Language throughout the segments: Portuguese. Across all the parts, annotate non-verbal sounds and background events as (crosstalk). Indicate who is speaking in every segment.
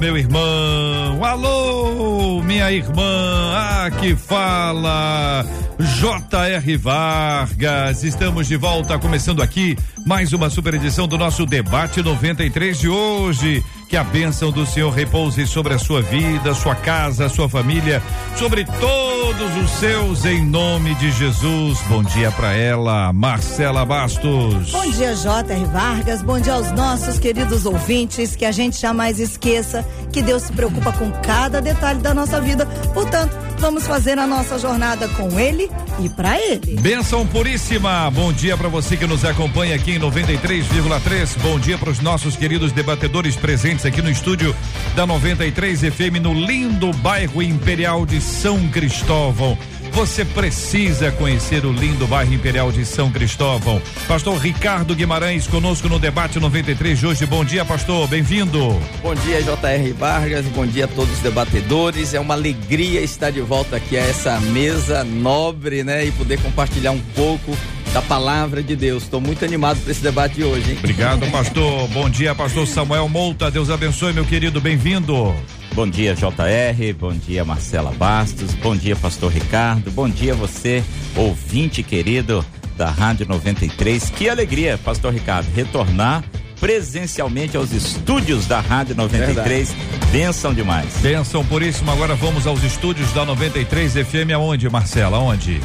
Speaker 1: meu irmão. Alô, minha irmã. Ah, que fala. J.R. Vargas, estamos de volta, começando aqui mais uma super edição do nosso debate 93 de hoje. Que a bênção do Senhor repouse sobre a sua vida, sua casa, sua família, sobre todos os seus, em nome de Jesus. Bom dia para ela, Marcela Bastos.
Speaker 2: Bom dia, J.R. Vargas. Bom dia aos nossos queridos ouvintes. Que a gente jamais esqueça que Deus se preocupa com cada detalhe da nossa vida. Portanto, vamos fazer a nossa jornada com Ele e para Ele.
Speaker 1: Benção puríssima. Bom dia para você que nos acompanha aqui em 93,3. Bom dia para os nossos queridos debatedores presentes aqui no estúdio da 93 FM no lindo bairro Imperial de São Cristóvão. Você precisa conhecer o lindo bairro Imperial de São Cristóvão. Pastor Ricardo Guimarães conosco no debate 93 de hoje. Bom dia, pastor. Bem-vindo.
Speaker 3: Bom dia, J.R. Vargas. Bom dia a todos os debatedores. É uma alegria estar de volta aqui a essa mesa nobre, né? E poder compartilhar um pouco da palavra de Deus. Estou muito animado para esse debate de hoje, hein?
Speaker 1: Obrigado, pastor. Bom dia, pastor Samuel Mouta. Deus abençoe, meu querido. Bem-vindo.
Speaker 4: Bom dia, JR. Bom dia, Marcela Bastos. Bom dia, Pastor Ricardo. Bom dia, você, ouvinte querido da Rádio 93. Que alegria, Pastor Ricardo, retornar presencialmente aos estúdios da Rádio 93. Verdade. Benção demais.
Speaker 1: Benção puríssima. Agora vamos aos estúdios da 93 FM. Aonde, Marcela? Aonde?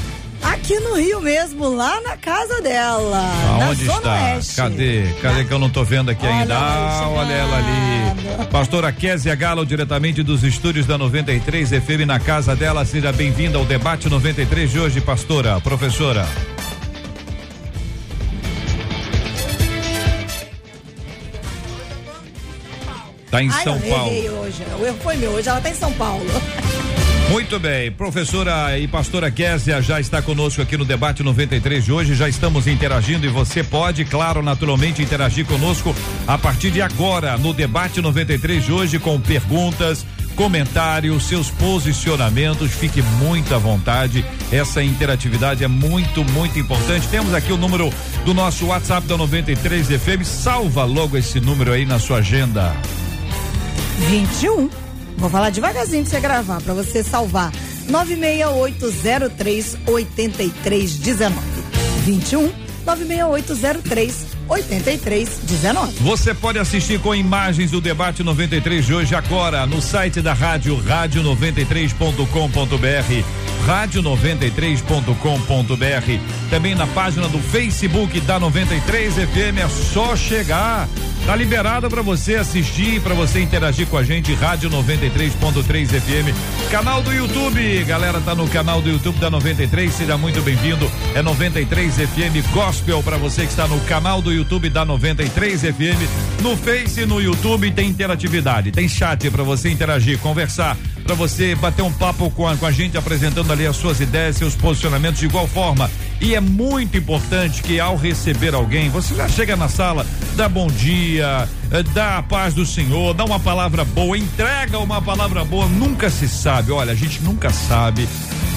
Speaker 2: Aqui no Rio mesmo, lá na casa dela.
Speaker 1: Aonde está? Oeste. Cadê? Cadê que eu não tô vendo aqui olha ainda? Ah, olha ela ali. Pastora Késia Galo, diretamente dos estúdios da 93 FM na casa dela. Seja bem-vinda ao debate 93 de hoje, pastora, professora. Tá em
Speaker 2: Ai,
Speaker 1: São Paulo.
Speaker 2: Hoje. O erro foi meu, hoje ela tá em São Paulo. (laughs)
Speaker 1: Muito bem, professora e pastora Késia já está conosco aqui no debate 93 de hoje. Já estamos interagindo e você pode, claro, naturalmente interagir conosco a partir de agora no debate 93 de hoje com perguntas, comentários, seus posicionamentos. Fique muito à vontade. Essa interatividade é muito, muito importante. Temos aqui o número do nosso WhatsApp da 93 FM. Salva logo esse número aí na sua agenda.
Speaker 2: 21 Vou falar devagarzinho pra você gravar, para você salvar. 96803 8319. 21 96803 8319.
Speaker 1: Você pode assistir com imagens do debate 93 de hoje agora no site da rádio rádio93.com.br rádio93.com.br também na página do Facebook da 93 FM é só chegar Tá liberado para você assistir, para você interagir com a gente, Rádio 93.3 FM. Canal do YouTube, galera, tá no canal do YouTube da 93, seja muito bem-vindo. É 93 FM Gospel para você que está no canal do YouTube da 93 FM. No Face e no YouTube tem interatividade, tem chat para você interagir, conversar, para você bater um papo com a, com a gente apresentando ali as suas ideias, seus posicionamentos de igual forma. E é muito importante que ao receber alguém, você já chega na sala, dá bom dia, eh, dá a paz do Senhor, dá uma palavra boa, entrega uma palavra boa, nunca se sabe. Olha, a gente nunca sabe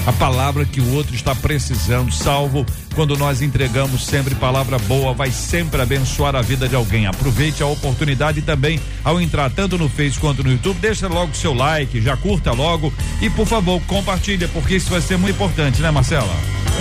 Speaker 1: a palavra que o outro está precisando, salvo quando nós entregamos sempre palavra boa, vai sempre abençoar a vida de alguém. Aproveite a oportunidade também ao entrar tanto no Face quanto no YouTube, deixa logo seu like, já curta logo e por favor, compartilha, porque isso vai ser muito importante, né, Marcela?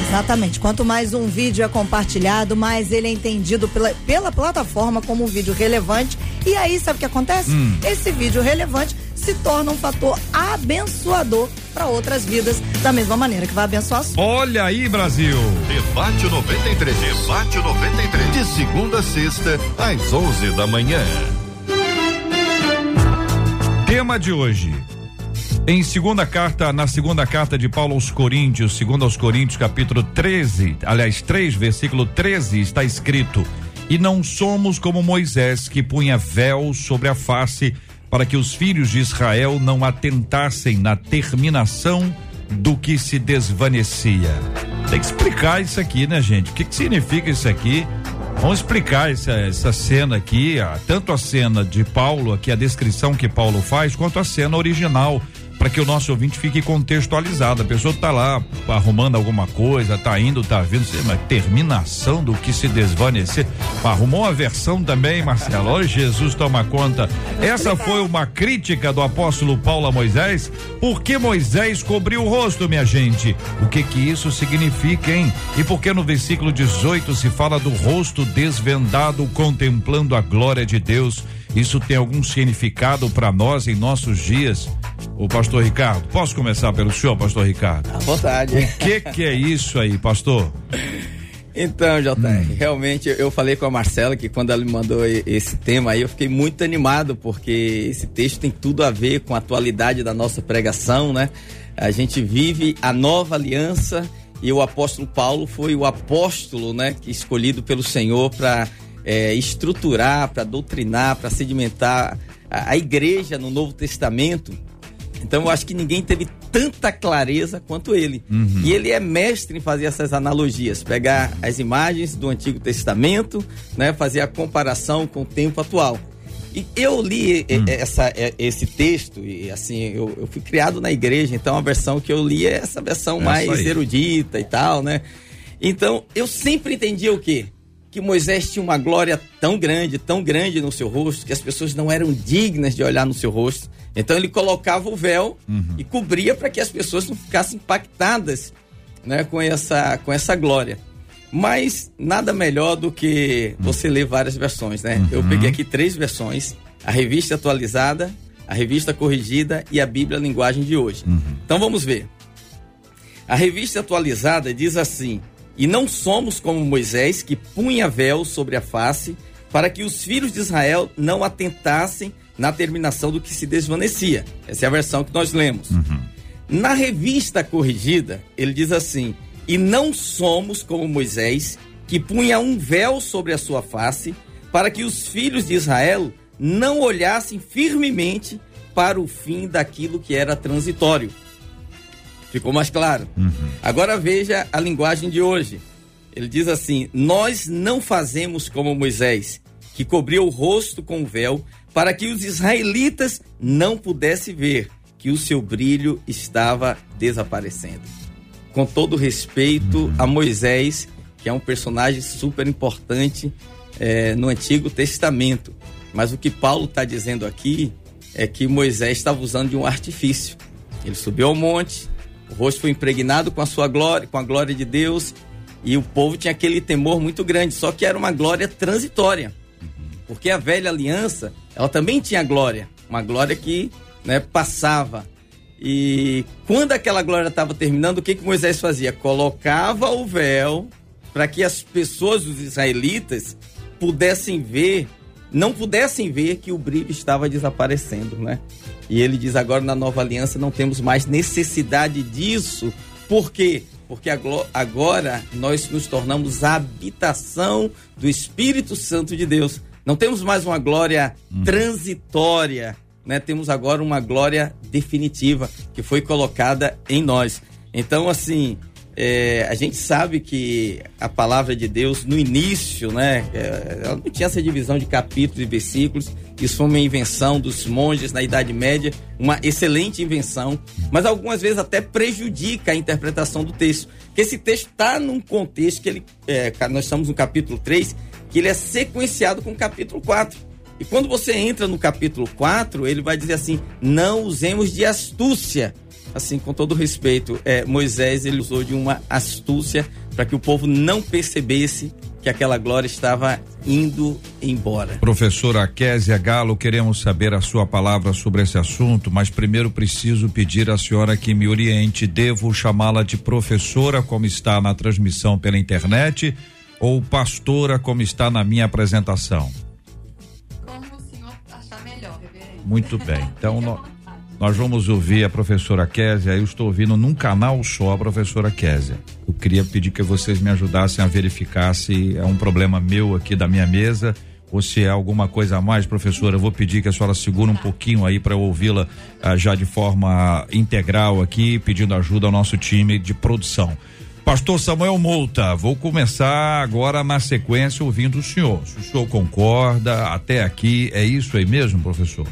Speaker 2: Exatamente. Quanto mais um vídeo é compartilhado, mais ele é entendido pela, pela plataforma como um vídeo relevante. E aí, sabe o que acontece? Hum. Esse vídeo relevante se torna um fator abençoador para outras vidas, da mesma maneira que vai abençoar a sua.
Speaker 1: Olha aí, Brasil!
Speaker 5: Debate 93. Debate 93. De segunda a sexta, às 11 da manhã.
Speaker 1: Tema de hoje. Em segunda carta, na segunda carta de Paulo aos Coríntios, segundo aos Coríntios, capítulo 13, aliás, 3, versículo 13, está escrito: E não somos como Moisés, que punha véu sobre a face para que os filhos de Israel não atentassem na terminação do que se desvanecia. Tem que explicar isso aqui, né, gente? O que, que significa isso aqui? Vamos explicar essa, essa cena aqui, tanto a cena de Paulo, aqui a descrição que Paulo faz, quanto a cena original para que o nosso ouvinte fique contextualizado. A pessoa está lá arrumando alguma coisa, está indo, está vindo, mas terminação do que se desvanecer. Arrumou uma versão também, Marcelo. Olha, Jesus toma conta. Essa foi uma crítica do apóstolo Paulo a Moisés. Por que Moisés cobriu o rosto, minha gente? O que que isso significa, hein? E por que no versículo 18 se fala do rosto desvendado contemplando a glória de Deus? Isso tem algum significado para nós em nossos dias? O pastor Ricardo, posso começar pelo senhor, pastor Ricardo?
Speaker 3: À vontade.
Speaker 1: O que que é isso aí, pastor?
Speaker 3: Então, JR, hum. realmente eu falei com a Marcela que quando ela me mandou esse tema aí, eu fiquei muito animado, porque esse texto tem tudo a ver com a atualidade da nossa pregação, né? A gente vive a nova aliança e o apóstolo Paulo foi o apóstolo, né, escolhido pelo Senhor para é, estruturar, para doutrinar, para sedimentar a, a igreja no Novo Testamento. Então eu acho que ninguém teve tanta clareza quanto ele. Uhum. E ele é mestre em fazer essas analogias, pegar as imagens do Antigo Testamento, né, fazer a comparação com o tempo atual. E eu li hum. essa, esse texto, e assim, eu, eu, fui criado na igreja, então a versão que eu li é essa versão é mais erudita e tal, né? Então, eu sempre entendi o quê? Que Moisés tinha uma glória tão grande, tão grande no seu rosto, que as pessoas não eram dignas de olhar no seu rosto. Então ele colocava o véu uhum. e cobria para que as pessoas não ficassem impactadas né, com, essa, com essa glória. Mas nada melhor do que você ler várias versões, né? Uhum. Eu peguei aqui três versões: a revista atualizada, a revista corrigida e a Bíblia Linguagem de hoje. Uhum. Então vamos ver. A revista atualizada diz assim: e não somos como Moisés, que punha véu sobre a face, para que os filhos de Israel não atentassem na terminação do que se desvanecia. Essa é a versão que nós lemos. Uhum. Na revista corrigida, ele diz assim: E não somos como Moisés, que punha um véu sobre a sua face, para que os filhos de Israel não olhassem firmemente para o fim daquilo que era transitório Ficou mais claro? Uhum. Agora veja a linguagem de hoje. Ele diz assim: Nós não fazemos como Moisés, que cobriu o rosto com o véu, para que os israelitas não pudessem ver que o seu brilho estava desaparecendo. Com todo respeito uhum. a Moisés, que é um personagem super importante é, no Antigo Testamento. Mas o que Paulo está dizendo aqui é que Moisés estava usando de um artifício. Ele subiu ao monte, o rosto foi impregnado com a sua glória, com a glória de Deus, e o povo tinha aquele temor muito grande, só que era uma glória transitória. Porque a velha aliança, ela também tinha glória, uma glória que né, passava. E quando aquela glória estava terminando, o que, que Moisés fazia? Colocava o véu para que as pessoas, os israelitas, pudessem ver, não pudessem ver que o brilho estava desaparecendo, né? E ele diz agora na nova aliança não temos mais necessidade disso. Por quê? Porque agora nós nos tornamos a habitação do Espírito Santo de Deus. Não temos mais uma glória hum. transitória, né? Temos agora uma glória definitiva que foi colocada em nós. Então, assim, é, a gente sabe que a palavra de Deus, no início, né, é, ela não tinha essa divisão de capítulos e versículos. Isso foi uma invenção dos monges na Idade Média, uma excelente invenção, mas algumas vezes até prejudica a interpretação do texto. Porque esse texto está num contexto que ele. É, nós estamos no capítulo 3, que ele é sequenciado com o capítulo 4. E quando você entra no capítulo 4, ele vai dizer assim: não usemos de astúcia assim, com todo respeito, é, Moisés ele usou de uma astúcia para que o povo não percebesse que aquela glória estava indo embora.
Speaker 1: Professora Késia Galo, queremos saber a sua palavra sobre esse assunto, mas primeiro preciso pedir à senhora que me oriente. Devo chamá-la de professora, como está na transmissão pela internet, ou pastora, como está na minha apresentação?
Speaker 6: Como o senhor achar melhor, reverendo.
Speaker 1: Muito bem. Então, nós. Nós vamos ouvir a professora Késia. Eu estou ouvindo num canal só a professora Késia. Eu queria pedir que vocês me ajudassem a verificar se é um problema meu aqui da minha mesa ou se é alguma coisa a mais, professora, eu vou pedir que a senhora segure um pouquinho aí para eu ouvi-la ah, já de forma integral aqui, pedindo ajuda ao nosso time de produção. Pastor Samuel Mouta, vou começar agora na sequência ouvindo o senhor. Se o senhor concorda, até aqui, é isso aí mesmo, professor?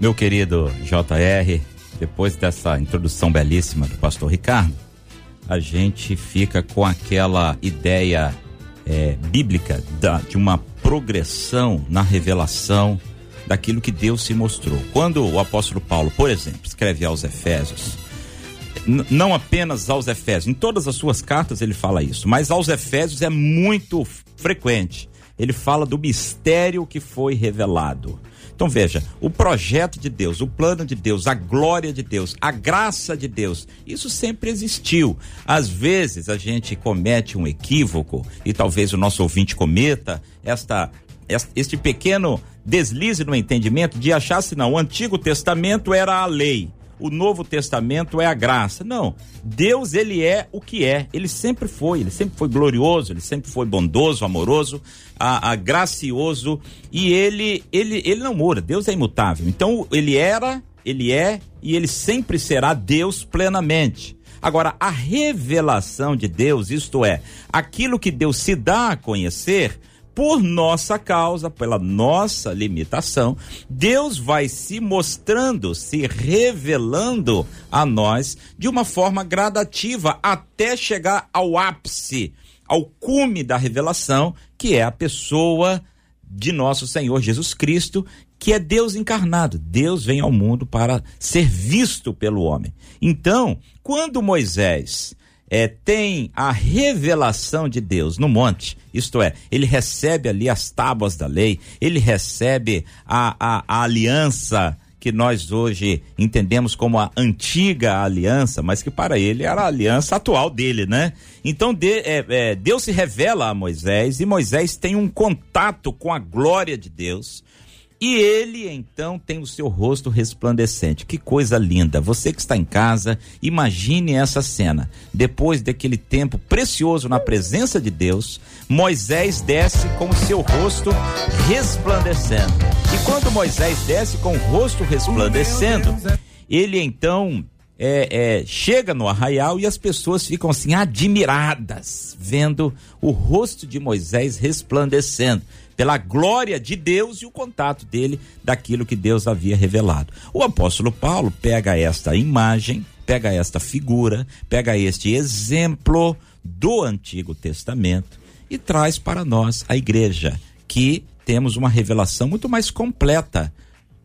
Speaker 4: Meu querido JR, depois dessa introdução belíssima do pastor Ricardo, a gente fica com aquela ideia é, bíblica da, de uma progressão na revelação daquilo que Deus se mostrou. Quando o apóstolo Paulo, por exemplo, escreve aos Efésios, não apenas aos Efésios, em todas as suas cartas ele fala isso, mas aos Efésios é muito frequente. Ele fala do mistério que foi revelado. Então veja, o projeto de Deus, o plano de Deus, a glória de Deus, a graça de Deus, isso sempre existiu. Às vezes a gente comete um equívoco e talvez o nosso ouvinte cometa esta este pequeno deslize no entendimento de achar se não o Antigo Testamento era a lei o Novo Testamento é a graça. Não. Deus, ele é o que é. Ele sempre foi. Ele sempre foi glorioso, ele sempre foi bondoso, amoroso, a, a gracioso. E ele, ele, ele não muda. Deus é imutável. Então, ele era, ele é e ele sempre será Deus plenamente. Agora, a revelação de Deus, isto é, aquilo que Deus se dá a conhecer, por nossa causa, pela nossa limitação, Deus vai se mostrando, se revelando a nós de uma forma gradativa até chegar ao ápice, ao cume da revelação, que é a pessoa de nosso Senhor Jesus Cristo, que é Deus encarnado. Deus vem ao mundo para ser visto pelo homem. Então, quando Moisés é, tem a revelação de Deus no monte, isto é, ele recebe ali as tábuas da lei, ele recebe a, a, a aliança que nós hoje entendemos como a antiga aliança, mas que para ele era a aliança atual dele, né? Então de, é, é, Deus se revela a Moisés e Moisés tem um contato com a glória de Deus e ele então tem o seu rosto resplandecente. Que coisa linda. Você que está em casa, imagine essa cena. Depois daquele tempo precioso na presença de Deus, Moisés desce com o seu rosto resplandecendo. E quando Moisés desce com o rosto resplandecendo, ele então é, é, chega no arraial e as pessoas ficam assim admiradas, vendo o rosto de Moisés resplandecendo pela glória de Deus e o contato dele daquilo que Deus havia revelado. O apóstolo Paulo pega esta imagem, pega esta figura, pega este exemplo do Antigo Testamento e traz para nós, a igreja, que temos uma revelação muito mais completa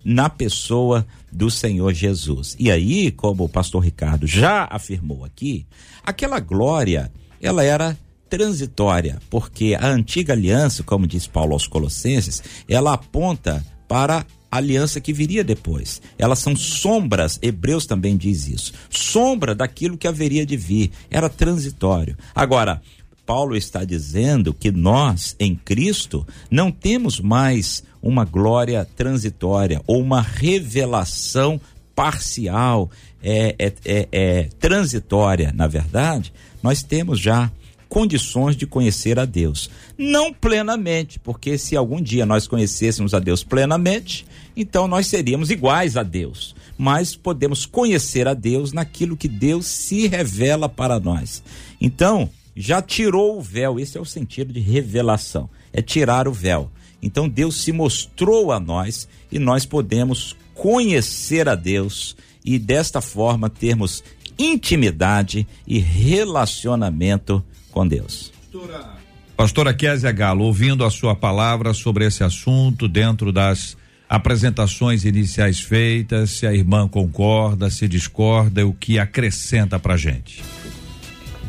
Speaker 4: na pessoa do Senhor Jesus. E aí, como o pastor Ricardo já afirmou aqui, aquela glória, ela era transitória, porque a antiga aliança, como diz Paulo aos Colossenses, ela aponta para a aliança que viria depois. Elas são sombras, Hebreus também diz isso. Sombra daquilo que haveria de vir, era transitório. Agora, Paulo está dizendo que nós, em Cristo, não temos mais uma glória transitória ou uma revelação parcial, é, é, é, é transitória. Na verdade, nós temos já condições de conhecer a Deus. Não plenamente, porque se algum dia nós conhecêssemos a Deus plenamente, então nós seríamos iguais a Deus. Mas podemos conhecer a Deus naquilo que Deus se revela para nós. Então, já tirou o véu, esse é o sentido de revelação, é tirar o véu. Então Deus se mostrou a nós e nós podemos conhecer a Deus e desta forma termos intimidade e relacionamento com Deus.
Speaker 1: Pastora Kézia Galo, ouvindo a sua palavra sobre esse assunto dentro das apresentações iniciais feitas, se a irmã concorda, se discorda, o que acrescenta pra gente.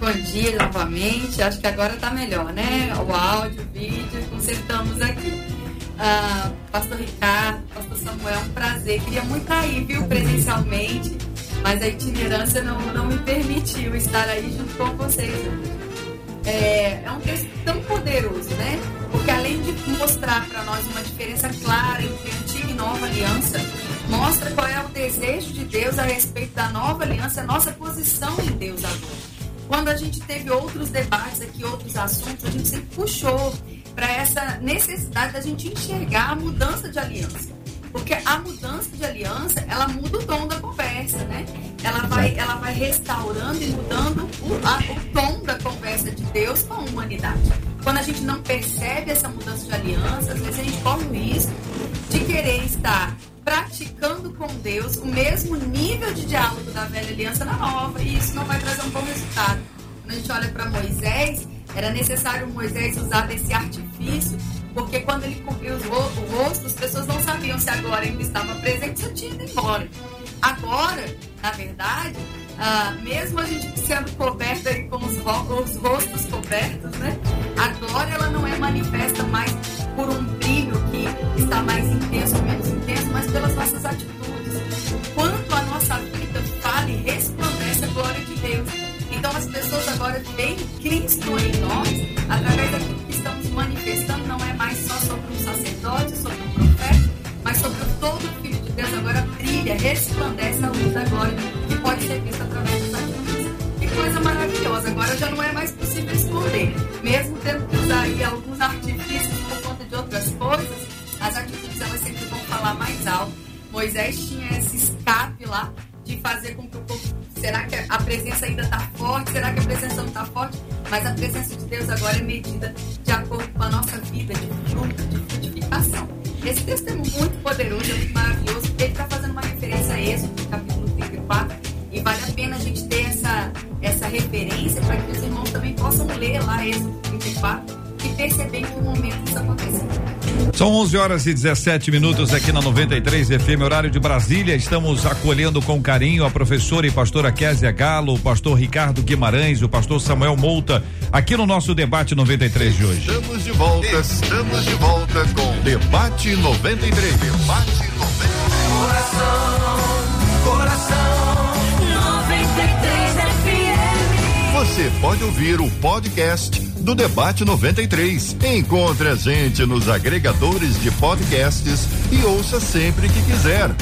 Speaker 6: Bom dia novamente, acho que agora tá melhor, né? O áudio, o vídeo, consertamos aqui. Ah, Pastor Ricardo, Pastor Samuel, um prazer. Queria muito estar aí, viu, presencialmente, mas a itinerância não, não me permitiu estar aí junto com vocês hoje é, é um texto tão poderoso, né? Porque além de mostrar para nós uma diferença clara entre antiga e nova aliança, mostra qual é o desejo de Deus a respeito da nova aliança, a nossa posição em Deus agora. Quando a gente teve outros debates aqui, outros assuntos, a gente sempre puxou para essa necessidade da gente enxergar a mudança de aliança. Porque a mudança de aliança, ela muda o tom da conversa, né? Ela vai, ela vai restaurando e mudando o, a, o tom da conversa de Deus com a humanidade. Quando a gente não percebe essa mudança de aliança, às vezes a gente corre o risco de querer estar praticando com Deus o mesmo nível de diálogo da velha aliança na nova, e isso não vai trazer um bom resultado. Quando a gente olha para Moisés, era necessário Moisés usar desse artifício porque quando ele cobriu o rosto, as pessoas não sabiam se agora ele estava presente ou tinha ido embora. Agora, na verdade, ah, mesmo a gente sendo coberta com os, os, rostos cobertos, né? Agora ela não é manifesta mais por um brilho que está mais intenso ou menos intenso, mas pelas nossas atitudes. Quanto a nossa vida fala e resplandece a glória de Deus. Então as pessoas agora veem Cristo em nós através daquilo que estamos manifestando, todo Filho de Deus. Agora brilha, resplandece a luz da glória que pode ser vista através das atitudes. Que coisa maravilhosa! Agora já não é mais possível esconder, mesmo tendo que usar aí alguns artifícios por conta de outras coisas, as atitudes elas sempre vão falar mais alto. Moisés tinha esse escape lá de fazer com que o povo. Será que a presença ainda está forte? Será que a presença não está forte? Mas a presença de Deus agora é medida de acordo com a nossa vida, de fruto, de frutificação. Esse texto é muito poderoso, é muito maravilhoso, ele está fazendo uma referência a Êxodo, capítulo 34, e vale a pena a gente ter essa, essa referência para que os irmãos também possam ler lá Êxodo 34 e perceber em que momento isso aconteceu.
Speaker 1: São 11 horas e 17 minutos aqui na 93 FM, horário de Brasília. Estamos acolhendo com carinho a professora e pastora Késia Galo, o pastor Ricardo Guimarães, o pastor Samuel Mouta, aqui no nosso debate 93 de hoje.
Speaker 5: Estamos de volta, estamos de volta com Debate 93. Debate 93. Coração, coração, 93 FM. Você pode ouvir o podcast do Debate 93. Encontre a gente nos agregadores de podcasts e ouça sempre que quiser.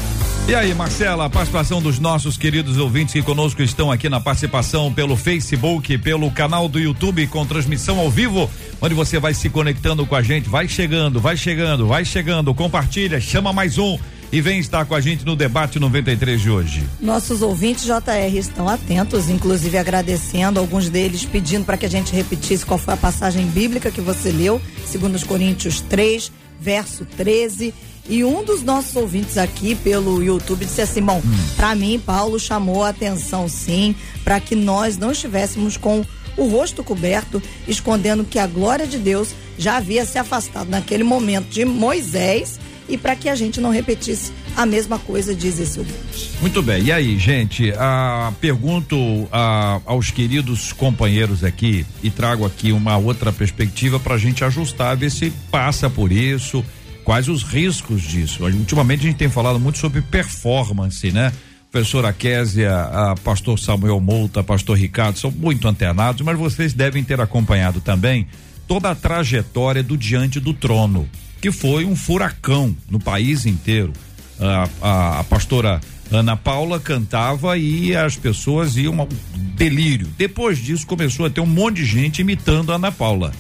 Speaker 1: E aí, Marcela, a participação dos nossos queridos ouvintes que conosco estão aqui na participação pelo Facebook, pelo canal do YouTube com transmissão ao vivo, onde você vai se conectando com a gente, vai chegando, vai chegando, vai chegando, compartilha, chama mais um e vem estar com a gente no debate 93 de hoje.
Speaker 2: Nossos ouvintes JR estão atentos, inclusive agradecendo, alguns deles pedindo para que a gente repetisse qual foi a passagem bíblica que você leu, segundo os Coríntios 3, verso 13. E um dos nossos ouvintes aqui pelo YouTube disse assim: bom, hum. para mim, Paulo chamou a atenção sim, para que nós não estivéssemos com o rosto coberto, escondendo que a glória de Deus já havia se afastado naquele momento de Moisés e para que a gente não repetisse a mesma coisa, diz esse ouvinte.
Speaker 1: Muito bem, e aí, gente, ah, pergunto ah, aos queridos companheiros aqui e trago aqui uma outra perspectiva para a gente ajustar, ver se passa por isso, quais os riscos disso. Ultimamente a gente tem falado muito sobre performance, né? Professora Késia, a pastor Samuel Mouta, pastor Ricardo, são muito antenados, mas vocês devem ter acompanhado também toda a trajetória do Diante do Trono que foi um furacão no país inteiro. A, a, a pastora Ana Paula cantava e as pessoas iam ao delírio. Depois disso começou a ter um monte de gente imitando a Ana Paula.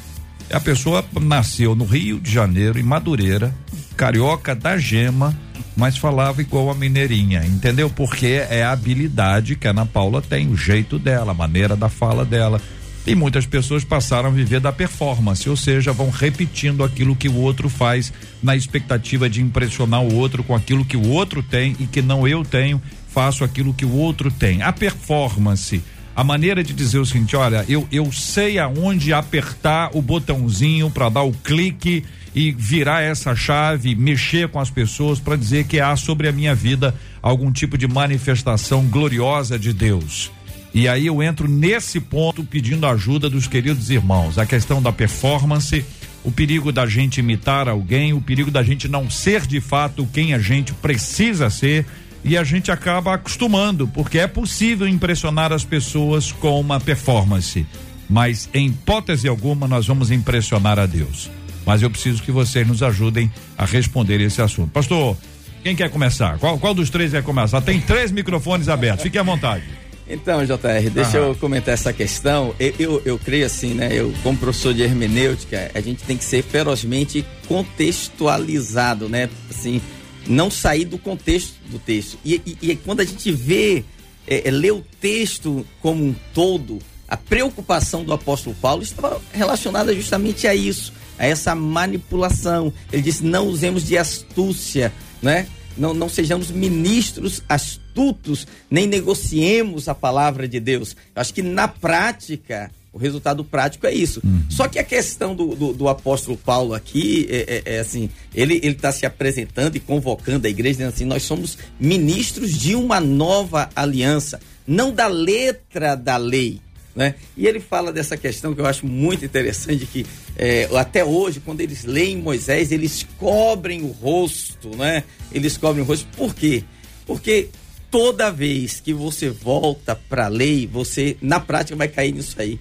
Speaker 1: A pessoa nasceu no Rio de Janeiro, em Madureira, carioca da gema, mas falava igual a mineirinha, entendeu? Porque é a habilidade que a Ana Paula tem, o jeito dela, a maneira da fala dela. E muitas pessoas passaram a viver da performance, ou seja, vão repetindo aquilo que o outro faz na expectativa de impressionar o outro com aquilo que o outro tem e que não eu tenho, faço aquilo que o outro tem. A performance, a maneira de dizer o seguinte, olha, eu eu sei aonde apertar o botãozinho para dar o clique e virar essa chave, mexer com as pessoas para dizer que há sobre a minha vida algum tipo de manifestação gloriosa de Deus. E aí eu entro nesse ponto pedindo ajuda dos queridos irmãos. A questão da performance, o perigo da gente imitar alguém, o perigo da gente não ser de fato quem a gente precisa ser e a gente acaba acostumando, porque é possível impressionar as pessoas com uma performance, mas em hipótese alguma nós vamos impressionar a Deus. Mas eu preciso que vocês nos ajudem a responder esse assunto. Pastor, quem quer começar? Qual, qual dos três quer começar? Tem três microfones abertos, fique à vontade.
Speaker 3: Então, JR, deixa eu comentar essa questão. Eu, eu, eu, creio assim, né? Eu, como professor de hermenêutica, a gente tem que ser ferozmente contextualizado, né? Assim, não sair do contexto do texto. E, e, e quando a gente vê, é, é, lê o texto como um todo, a preocupação do apóstolo Paulo estava relacionada justamente a isso, a essa manipulação. Ele disse: não usemos de astúcia, né? Não, não sejamos ministros astutos, nem negociemos a palavra de Deus. Eu acho que na prática, o resultado prático é isso. Uhum. Só que a questão do, do, do apóstolo Paulo aqui é, é, é assim: ele está se apresentando e convocando a igreja, dizendo assim: nós somos ministros de uma nova aliança, não da letra da lei. Né? E ele fala dessa questão que eu acho muito interessante, que é, até hoje, quando eles leem Moisés, eles cobrem o rosto, né? Eles cobrem o rosto. Por quê? Porque toda vez que você volta para a lei, você, na prática, vai cair nisso aí.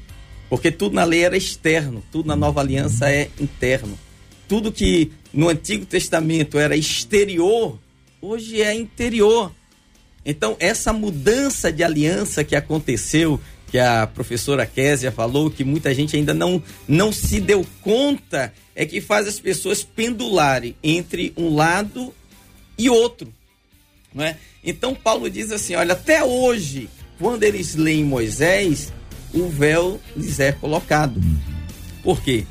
Speaker 3: Porque tudo na lei era externo, tudo na nova aliança é interno. Tudo que no Antigo Testamento era exterior, hoje é interior. Então, essa mudança de aliança que aconteceu que a professora Késia falou, que muita gente ainda não, não se deu conta, é que faz as pessoas pendularem entre um lado e outro. Não é? Então Paulo diz assim: olha, até hoje, quando eles leem Moisés, o véu lhes é colocado. Por quê?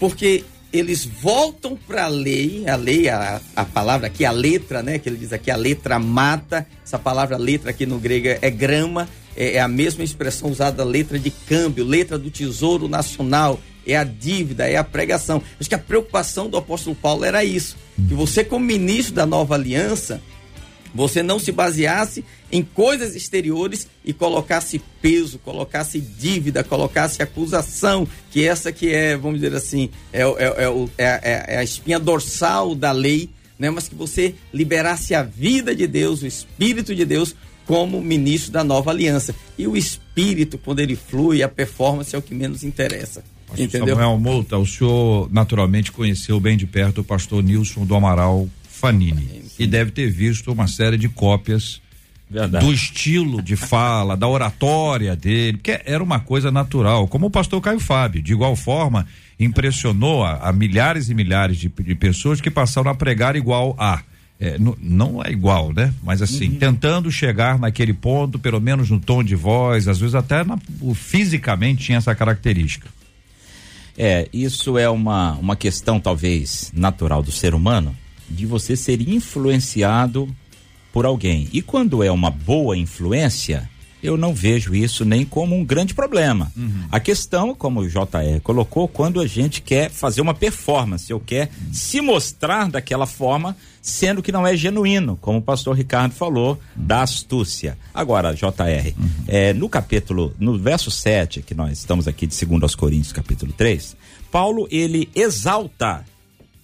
Speaker 3: Porque eles voltam para a lei, a lei, a, a palavra aqui, a letra, né? Que ele diz aqui, a letra mata. Essa palavra letra aqui no grego é grama é, é a mesma expressão usada letra de câmbio, letra do Tesouro Nacional, é a dívida, é a pregação. Acho que a preocupação do apóstolo Paulo era isso, que você como ministro da nova aliança, você não se baseasse em coisas exteriores e colocasse peso, colocasse dívida, colocasse acusação, que essa que é, vamos dizer assim, é, é, é, é, é a espinha dorsal da lei, né? mas que você liberasse a vida de Deus, o Espírito de Deus, como ministro da nova aliança. E o espírito, quando ele flui, a performance é o que menos interessa. Pastor entendeu?
Speaker 1: Samuel Mouta, o senhor naturalmente conheceu bem de perto o pastor Nilson do Amaral Fanini e deve ter visto uma série de cópias Verdade. do estilo de fala, da oratória dele, porque era uma coisa natural, como o pastor Caio Fábio, de igual forma, impressionou a, a milhares e milhares de, de pessoas que passaram a pregar igual a é, no, não é igual, né? Mas assim, uhum. tentando chegar naquele ponto, pelo menos no tom de voz, às vezes até na, o, fisicamente tinha essa característica.
Speaker 4: É, isso é uma, uma questão talvez natural do ser humano, de você ser influenciado por alguém. E quando é uma boa influência, eu não vejo isso nem como um grande problema. Uhum. A questão, como o JR colocou, quando a gente quer fazer uma performance, ou quer uhum. se mostrar daquela forma, sendo que não é genuíno, como o pastor Ricardo falou, uhum. da astúcia. Agora, JR, uhum. é, no capítulo, no verso 7, que nós estamos aqui de 2 aos Coríntios, capítulo 3, Paulo, ele exalta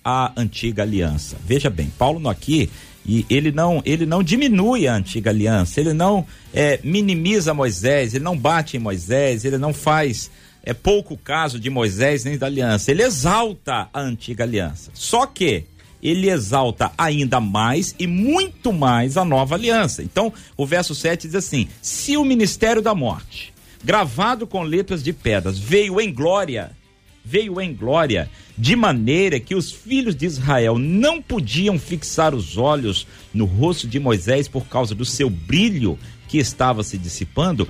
Speaker 4: a antiga aliança. Veja bem, Paulo aqui e ele não, ele não diminui a antiga aliança, ele não é, minimiza Moisés, ele não bate em Moisés, ele não faz é, pouco caso de Moisés nem da aliança, ele exalta a antiga aliança. Só que ele exalta ainda mais e muito mais a nova aliança. Então, o verso 7 diz assim: Se o ministério da morte, gravado com letras de pedras, veio em glória, veio em glória, de maneira que os filhos de Israel não podiam fixar os olhos no rosto de Moisés por causa do seu brilho que estava se dissipando,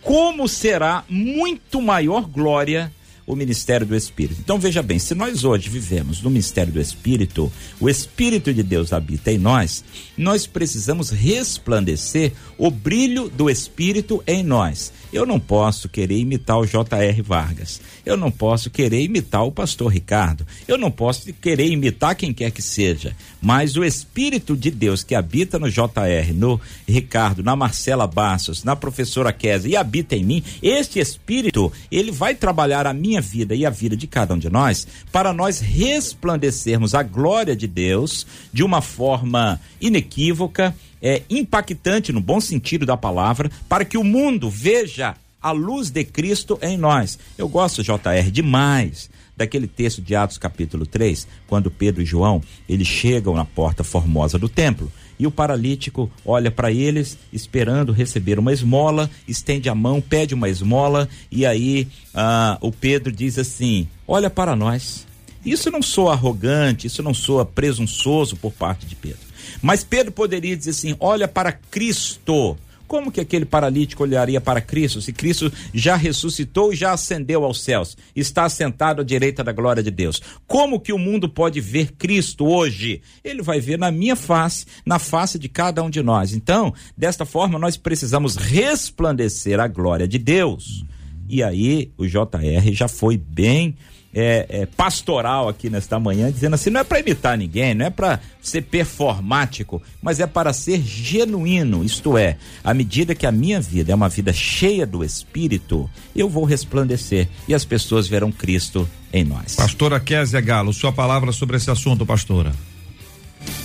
Speaker 4: como será muito maior glória o ministério do Espírito. Então veja bem, se nós hoje vivemos no ministério do Espírito, o Espírito de Deus habita em nós, nós precisamos resplandecer o brilho do Espírito em nós. Eu não posso querer imitar o J.R. Vargas. Eu não posso querer imitar o pastor Ricardo. Eu não posso querer imitar quem quer que seja. Mas o Espírito de Deus que habita no J.R., no Ricardo, na Marcela Bastos, na professora Kézia e habita em mim, este Espírito, ele vai trabalhar a minha vida e a vida de cada um de nós para nós resplandecermos a glória de Deus de uma forma inequívoca é, impactante no bom sentido da palavra, para que o mundo veja a luz de Cristo em nós. Eu gosto, JR, demais daquele texto de Atos capítulo 3, quando Pedro e João, eles chegam na porta formosa do templo e o paralítico olha para eles, esperando receber uma esmola, estende a mão, pede uma esmola, e aí ah, o Pedro diz assim: Olha para nós. Isso não soa arrogante, isso não soa presunçoso por parte de Pedro. Mas Pedro poderia dizer assim: Olha para Cristo como que aquele paralítico olharia para Cristo se Cristo já ressuscitou e já ascendeu aos céus, está sentado à direita da glória de Deus? Como que o mundo pode ver Cristo hoje? Ele vai ver na minha face, na face de cada um de nós. Então, desta forma, nós precisamos resplandecer a glória de Deus. E aí, o JR já foi bem é, é, pastoral aqui nesta manhã, dizendo assim: não é para imitar ninguém, não é para ser performático, mas é para ser genuíno. Isto é, à medida que a minha vida é uma vida cheia do Espírito, eu vou resplandecer e as pessoas verão Cristo em nós.
Speaker 1: Pastora Kézia Galo, sua palavra sobre esse assunto, pastora.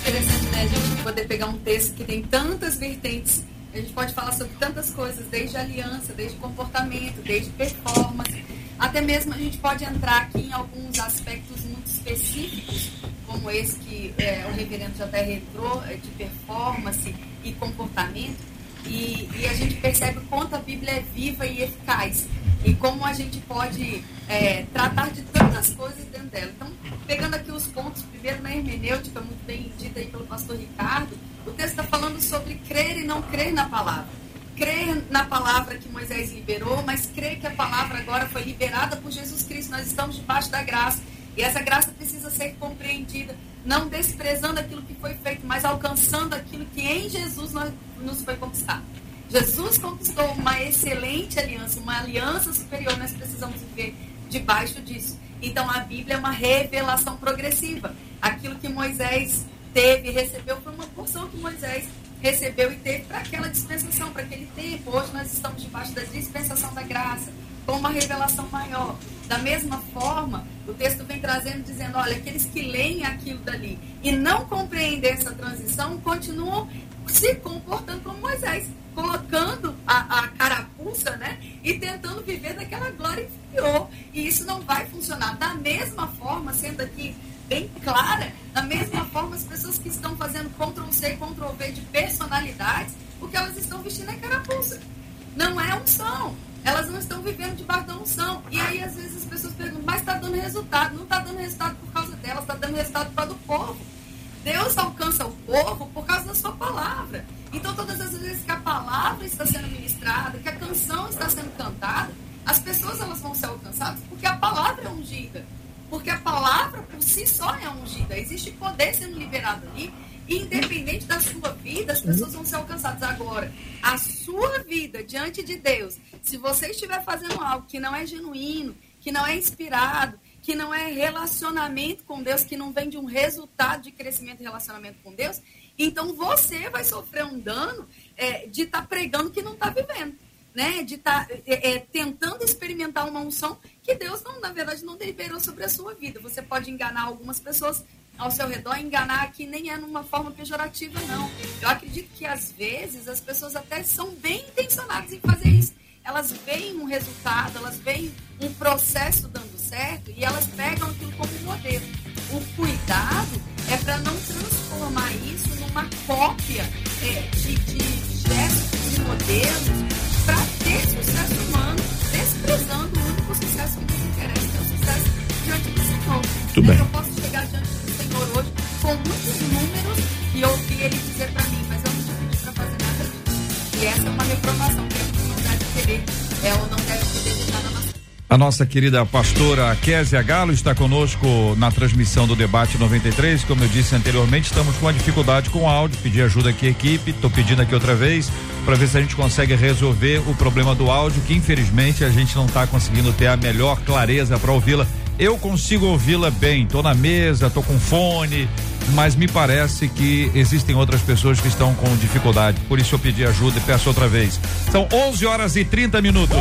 Speaker 6: Interessante, né? A gente poder pegar um texto que tem tantas vertentes. A gente pode falar sobre tantas coisas, desde aliança, desde comportamento, desde performance até mesmo a gente pode entrar aqui em alguns aspectos muito específicos, como esse que é, o reverendo já até entrou, é, de performance e comportamento, e, e, a gente percebe quanto a Bíblia é viva e eficaz, e como a gente pode é, tratar de tantas coisas dentro dela. Então, pegando aqui os pontos, primeiro na hermenêutica, muito bem dita aí pelo pastor Ricardo, o texto está falando sobre crer e não crer na palavra crer na palavra que Moisés liberou, mas crer que a palavra agora foi liberada por Jesus Cristo. Nós estamos debaixo da graça. E essa graça precisa ser compreendida, não desprezando aquilo que foi feito, mas alcançando aquilo que em Jesus nós, nos foi conquistado. Jesus conquistou uma excelente aliança, uma aliança superior, nós precisamos viver debaixo disso. Então a Bíblia é uma revelação progressiva. Aquilo que Moisés teve, recebeu, foi uma porção que Moisés recebeu e teve para aquela dispensação, para aquele tempo. Hoje nós estamos debaixo da dispensação da graça, com uma revelação maior. Da mesma forma, o texto vem trazendo, dizendo: olha, aqueles que leem aquilo dali e não compreendem essa transição continuam se comportando como Moisés, colocando a, a carapuça, né? E tentando viver daquela glória inferior. E isso não vai funcionar. Da mesma forma, sendo aqui bem clara. Da mesma forma, as pessoas que estão fazendo Ctrl-C Ctrl-V de personalidades, o que elas estão vestindo é carapuça. Não é unção. Elas não estão vivendo debaixo da unção. E aí, às vezes, as pessoas perguntam, mas está dando resultado. Não está dando resultado por causa delas, está dando resultado por causa do povo. Deus alcança o povo por causa da sua palavra. Então, todas as vezes que a palavra está sendo ministrada, que a canção está sendo cantada, as pessoas elas vão ser alcançadas porque a palavra é ungida. Porque a palavra por si só é ungida. Existe poder sendo liberado ali. E independente da sua vida, as pessoas vão ser alcançadas. Agora, a sua vida diante de Deus, se você estiver fazendo algo que não é genuíno, que não é inspirado, que não é relacionamento com Deus, que não vem de um resultado de crescimento e relacionamento com Deus, então você vai sofrer um dano é, de estar tá pregando que não está vivendo né, de estar tá, é, é, tentando experimentar uma unção que Deus, não, na verdade, não deliberou sobre a sua vida. Você pode enganar algumas pessoas ao seu redor, enganar que nem é numa forma pejorativa, não. Eu acredito que, às vezes, as pessoas até são bem intencionadas em fazer isso. Elas veem um resultado, elas veem um processo dando certo e elas pegam aquilo como modelo. O cuidado é para não transformar isso numa cópia é, de, de gestos e modelos para ter sucesso humano, desprezando sucesso que nos interessa, é o sucesso diante do Senhor. Muito bem. Eu posso chegar diante do Senhor hoje com muitos números e ouvir Ele dizer para mim, mas eu não pedi para fazer nada disso. E essa é uma reprovação que a gente não deve querer, é, ou não deve nossa
Speaker 1: a nossa querida pastora Kézia Galo está conosco na transmissão do debate 93. Como eu disse anteriormente, estamos com uma dificuldade com o áudio. Pedi ajuda aqui, equipe. Estou pedindo aqui outra vez para ver se a gente consegue resolver o problema do áudio, que infelizmente a gente não está conseguindo ter a melhor clareza para ouvi-la. Eu consigo ouvi-la bem. Estou na mesa, estou com fone, mas me parece que existem outras pessoas que estão com dificuldade. Por isso eu pedi ajuda e peço outra vez. São 11 horas e 30 minutos.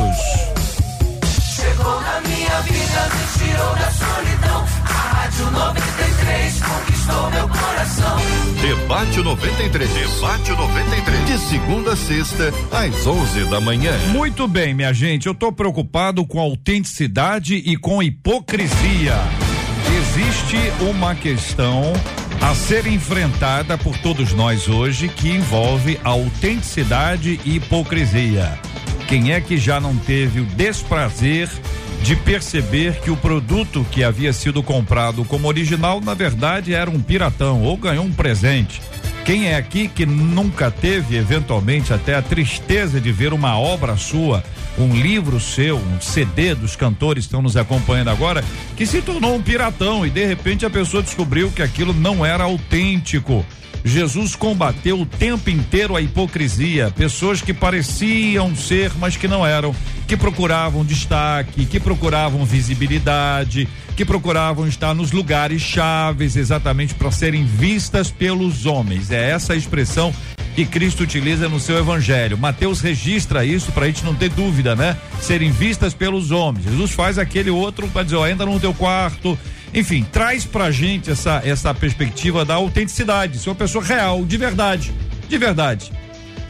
Speaker 5: Chegou na minha vida, me tirou da solidão. A Rádio 93 conquistou meu coração. Debate Debate 93. Debate 93. De segunda a sexta, às 11 da manhã.
Speaker 1: Muito bem, minha gente. Eu tô preocupado com autenticidade e com hipocrisia. Existe uma questão a ser enfrentada por todos nós hoje que envolve autenticidade e hipocrisia. Quem é que já não teve o desprazer de perceber que o produto que havia sido comprado como original, na verdade, era um piratão ou ganhou um presente? Quem é aqui que nunca teve, eventualmente, até a tristeza de ver uma obra sua, um livro seu, um CD dos cantores que estão nos acompanhando agora, que se tornou um piratão e de repente a pessoa descobriu que aquilo não era autêntico? Jesus combateu o tempo inteiro a hipocrisia, pessoas que pareciam ser, mas que não eram, que procuravam destaque, que procuravam visibilidade, que procuravam estar nos lugares chaves exatamente para serem vistas pelos homens. É essa a expressão que Cristo utiliza no seu evangelho. Mateus registra isso para a gente não ter dúvida, né? Serem vistas pelos homens. Jesus faz aquele outro para dizer, ó, entra no teu quarto, enfim, traz pra gente essa, essa perspectiva da autenticidade, ser uma pessoa real, de verdade, de verdade.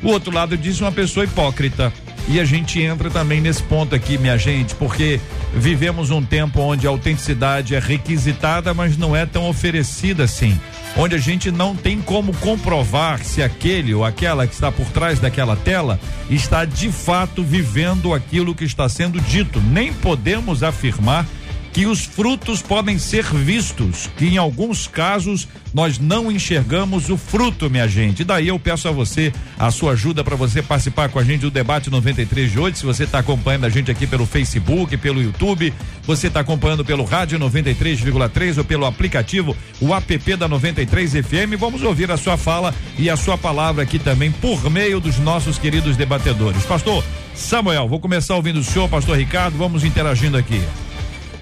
Speaker 1: O outro lado diz uma pessoa hipócrita. E a gente entra também nesse ponto aqui, minha gente, porque vivemos um tempo onde a autenticidade é requisitada, mas não é tão oferecida assim. Onde a gente não tem como comprovar se aquele ou aquela que está por trás daquela tela está de fato vivendo aquilo que está sendo dito. Nem podemos afirmar que os frutos podem ser vistos, que em alguns casos nós não enxergamos o fruto, minha gente. daí eu peço a você a sua ajuda para você participar com a gente do debate 93 de hoje. Se você está acompanhando a gente aqui pelo Facebook, pelo YouTube, você está acompanhando pelo rádio 93,3 ou pelo aplicativo, o app da 93 FM, vamos ouvir a sua fala e a sua palavra aqui também por meio dos nossos queridos debatedores. Pastor Samuel, vou começar ouvindo o senhor, pastor Ricardo, vamos interagindo aqui.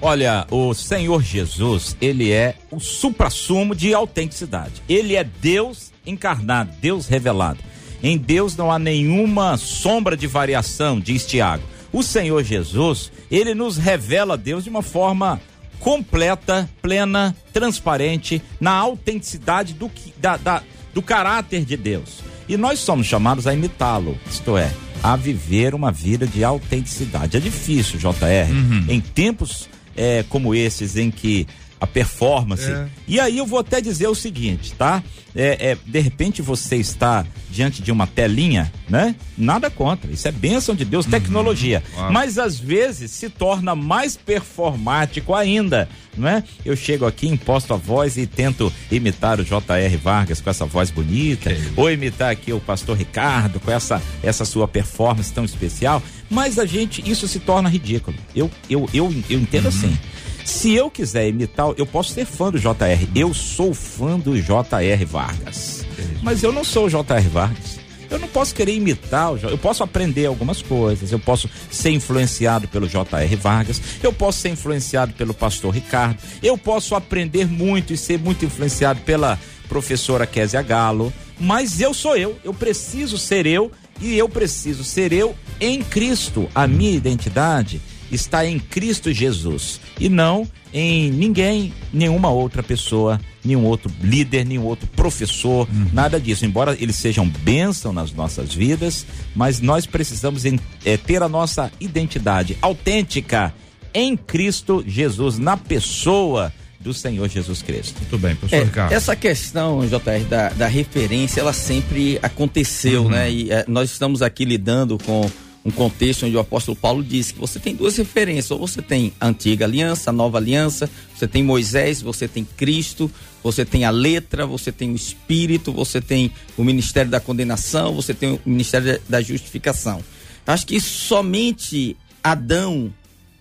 Speaker 4: Olha, o Senhor Jesus, ele é o suprassumo de autenticidade. Ele é Deus encarnado, Deus revelado. Em Deus não há nenhuma sombra de variação, diz Tiago. O Senhor Jesus, ele nos revela Deus de uma forma completa, plena, transparente, na autenticidade do, da, da, do caráter de Deus. E nós somos chamados a imitá-lo, isto é, a viver uma vida de autenticidade. É difícil, JR, uhum. em tempos é, como esses em que a performance. É. E aí eu vou até dizer o seguinte, tá? É, é, de repente você está diante de uma telinha, né? Nada contra. Isso é bênção de Deus, uhum. tecnologia. Mas às vezes se torna mais performático ainda, não é? Eu chego aqui, imposto a voz e tento imitar o J.R. Vargas com essa voz bonita, ou imitar aqui o pastor Ricardo com essa, essa sua performance tão especial. Mas a gente, isso se torna ridículo. Eu, eu, eu, eu entendo uhum. assim. Se eu quiser imitar, eu posso ser fã do JR. Eu sou fã do JR Vargas. Mas eu não sou o JR Vargas. Eu não posso querer imitar o Eu posso aprender algumas coisas. Eu posso ser influenciado pelo JR Vargas. Eu posso ser influenciado pelo pastor Ricardo. Eu posso aprender muito e ser muito influenciado pela professora Késia Galo. Mas eu sou eu. Eu preciso ser eu. E eu preciso ser eu em Cristo. A minha identidade está em Cristo Jesus e não em ninguém, nenhuma outra pessoa, nenhum outro líder, nenhum outro professor, uhum. nada disso. Embora eles sejam bênção nas nossas vidas, mas nós precisamos em, é, ter a nossa identidade autêntica em Cristo Jesus, na pessoa do Senhor Jesus Cristo.
Speaker 3: Muito bem, professor é, Ricardo. Essa questão, JR, da, da referência, ela sempre aconteceu, uhum. né? E é, nós estamos aqui lidando com um contexto onde o apóstolo Paulo diz que você tem duas referências, ou você tem a antiga aliança, a nova aliança, você tem Moisés, você tem Cristo, você tem a letra, você tem o espírito, você tem o ministério da condenação, você tem o ministério da justificação. Acho que somente Adão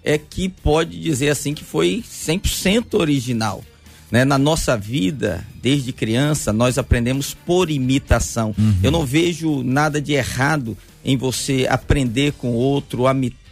Speaker 3: é que pode dizer assim que foi 100% original. Né? Na nossa vida, desde criança, nós aprendemos por imitação. Uhum. Eu não vejo nada de errado em você aprender com outro,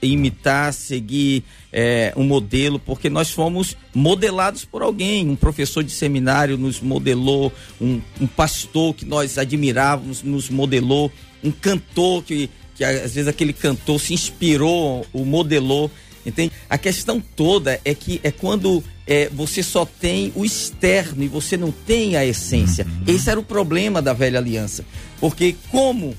Speaker 3: imitar, seguir é, um modelo, porque nós fomos modelados por alguém. Um professor de seminário nos modelou, um, um pastor que nós admirávamos nos modelou, um cantor que, que às vezes aquele cantor se inspirou, o modelou. Entende? A questão toda é que é quando é, você só tem o externo e você não tem a essência. Uhum. Esse era o problema da velha aliança. Porque como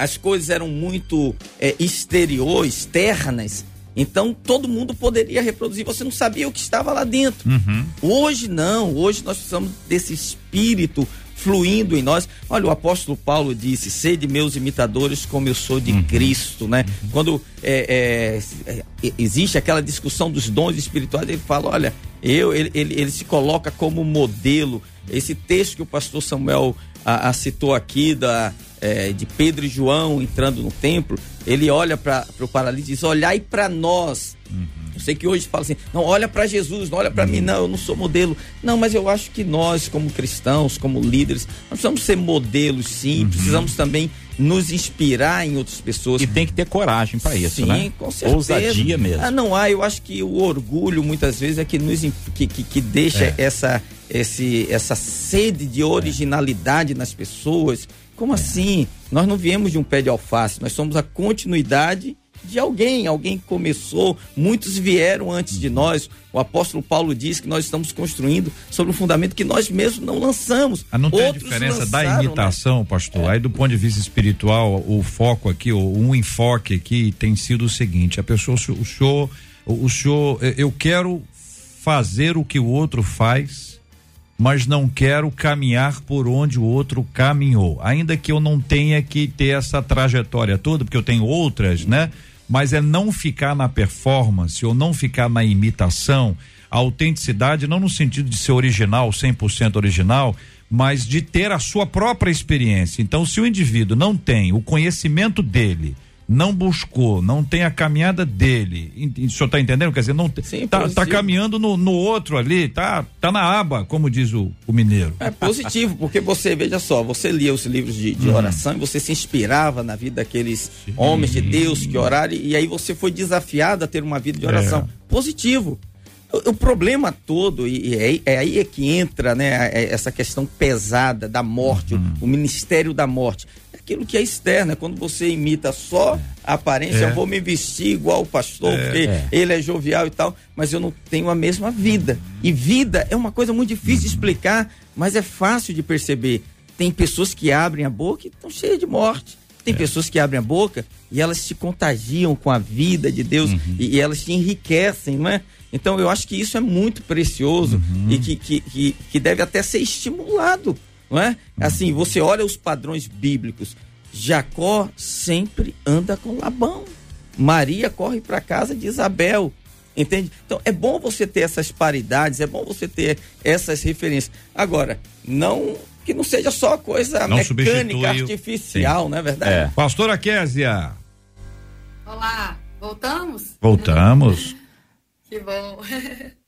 Speaker 3: as coisas eram muito é, exterior, externas, então todo mundo poderia reproduzir, você não sabia o que estava lá dentro. Uhum. Hoje não, hoje nós precisamos desse espírito fluindo em nós. Olha, o apóstolo Paulo disse: sede meus imitadores como eu sou de uhum. Cristo, né? Uhum. Quando é, é, é, existe aquela discussão dos dons espirituais, ele fala: olha, eu, ele, ele, ele se coloca como modelo. Esse texto que o pastor Samuel a, a citou aqui da, é, de Pedro e João entrando no templo, ele olha para o paralítico e diz: olhai para nós. Uhum eu sei que hoje fala assim, não, olha para Jesus, não olha para mim, uhum. não, eu não sou modelo. Não, mas eu acho que nós, como cristãos, como líderes, nós precisamos ser modelos, sim, uhum. precisamos também nos inspirar em outras pessoas.
Speaker 4: E tem que ter coragem para isso, sim, né?
Speaker 3: com certeza.
Speaker 4: Ousadia mesmo.
Speaker 3: Ah, não há, eu acho que o orgulho muitas vezes é que nos que, que, que deixa é. essa esse essa sede de originalidade é. nas pessoas. Como assim? Nós não viemos de um pé de alface, nós somos a continuidade de alguém, alguém começou, muitos vieram antes de nós. O apóstolo Paulo diz que nós estamos construindo sobre um fundamento que nós mesmos não lançamos.
Speaker 1: Ah, não tem a diferença lançaram, da imitação, né? pastor. É. Aí do ponto de vista espiritual, o foco aqui, um enfoque aqui tem sido o seguinte: a pessoa, o senhor, o senhor, eu quero fazer o que o outro faz mas não quero caminhar por onde o outro caminhou. Ainda que eu não tenha que ter essa trajetória toda, porque eu tenho outras, né? mas é não ficar na performance ou não ficar na imitação, a autenticidade não no sentido de ser original, 100% original, mas de ter a sua própria experiência. Então, se o indivíduo não tem o conhecimento dele, não buscou, não tem a caminhada dele. O senhor está entendendo? Quer dizer, não Sim, tá, tá, caminhando no, no outro ali, tá, tá na aba, como diz o, o mineiro.
Speaker 3: É positivo, porque você, veja só, você lia os livros de, de hum. oração e você se inspirava na vida daqueles Sim. homens de Deus que oraram, e aí você foi desafiado a ter uma vida de oração. É. Positivo. O, o, problema todo, e é, é, aí é que entra né, é essa questão pesada da morte, uhum. o, o ministério da morte aquilo que é externo, é quando você imita só a aparência, é. eu vou me vestir igual o pastor, é. porque é. ele é jovial e tal, mas eu não tenho a mesma vida. E vida é uma coisa muito difícil de explicar, mas é fácil de perceber. Tem pessoas que abrem a boca e estão cheias de morte. Tem é. pessoas que abrem a boca e elas se contagiam com a vida de Deus uhum. e, e, elas te enriquecem, não é? Então eu acho que isso é muito precioso uhum. e que, que, que, que deve até ser estimulado não é? Assim, você olha os padrões bíblicos. Jacó sempre anda com Labão. Maria corre para casa de Isabel. Entende? Então é bom você ter essas paridades, é bom você ter essas referências. Agora, não que não seja só coisa não mecânica, artificial, não é verdade? É.
Speaker 1: Pastora Késia.
Speaker 6: Olá, voltamos?
Speaker 1: Voltamos. (laughs)
Speaker 6: que bom. (laughs)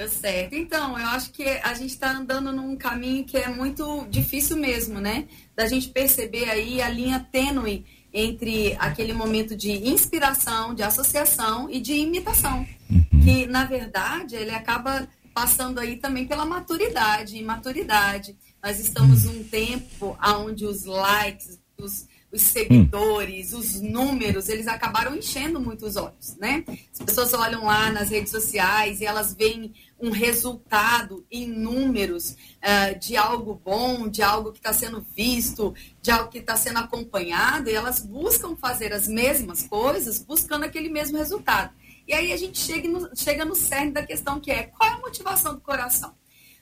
Speaker 6: Deu certo. Então, eu acho que a gente está andando num caminho que é muito difícil mesmo, né? Da gente perceber aí a linha tênue entre aquele momento de inspiração, de associação e de imitação. Uhum. Que, na verdade, ele acaba passando aí também pela maturidade, imaturidade. Nós estamos num tempo onde os likes, os, os seguidores, hum. os números, eles acabaram enchendo muito os olhos, né? As pessoas olham lá nas redes sociais e elas veem um resultado em números uh, de algo bom, de algo que está sendo visto, de algo que está sendo acompanhado, e elas buscam fazer as mesmas coisas, buscando aquele mesmo resultado. E aí a gente chega no, chega no cerne da questão que é qual é a motivação do coração?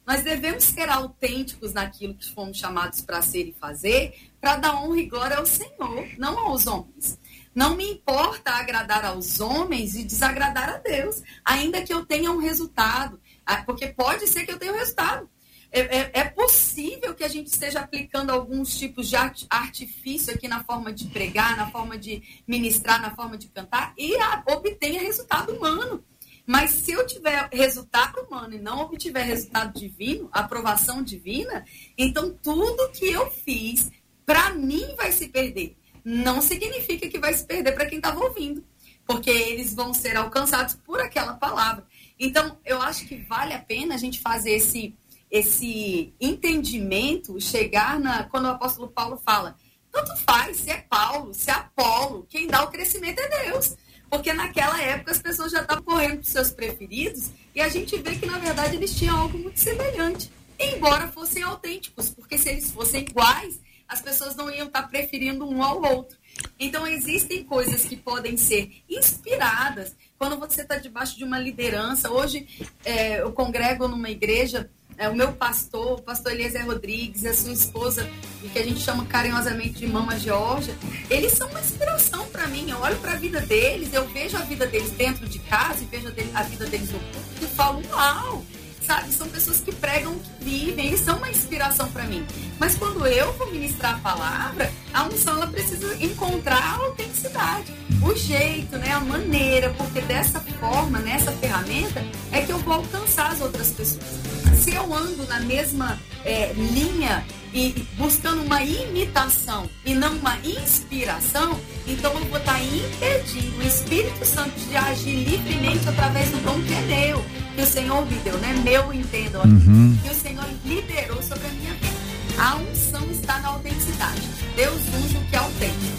Speaker 6: Nós devemos ser autênticos naquilo que fomos chamados para ser e fazer, para dar honra e glória ao Senhor, não aos homens. Não me importa agradar aos homens e desagradar a Deus, ainda que eu tenha um resultado, ah, porque pode ser que eu tenha um resultado. É, é, é, possível que a gente esteja aplicando alguns tipos de artifício aqui na forma de pregar, na forma de ministrar, na forma de cantar e a, obtenha resultado humano. Mas se eu tiver resultado humano e não obtiver resultado divino, aprovação divina, então tudo que eu fiz, para mim, vai se perder. Não significa que vai se perder para quem estava ouvindo, porque eles vão ser alcançados por aquela palavra. Então, eu acho que vale a pena a gente fazer esse, esse entendimento, chegar na. Quando o apóstolo Paulo fala, tanto faz se é Paulo, se é Apolo, quem dá o crescimento é Deus. Porque naquela época as pessoas já estavam correndo para seus preferidos e a gente vê que na verdade eles tinham algo muito semelhante, embora fossem autênticos, porque se eles fossem iguais, as pessoas não iam estar preferindo um ao outro. Então existem coisas que podem ser inspiradas quando você está debaixo de uma liderança. Hoje é, eu congrego numa igreja é, o meu pastor, o pastor Eliezer Rodrigues, a sua esposa, que a gente chama carinhosamente de Mama Georgia, eles são uma inspiração para mim. Eu olho para a vida deles, eu vejo a vida deles dentro de casa e vejo a, vida deles no público e falo, uau! Sabe, são pessoas que pregam que vivem, eles são uma inspiração para mim. Mas quando eu vou ministrar a palavra, a unção ela precisa encontrar a autenticidade, o jeito, né, a maneira, porque dessa forma, nessa ferramenta, é que eu vou alcançar as outras pessoas. Se eu ando na mesma é, linha e buscando uma imitação e não uma inspiração, então eu vou estar impedindo o Espírito Santo de agir livremente através do dom que é meu, que o Senhor me deu, né? Meu, entendo, uhum. que o Senhor liberou sobre a minha vida. A unção está na autenticidade. Deus usa o que é autêntico.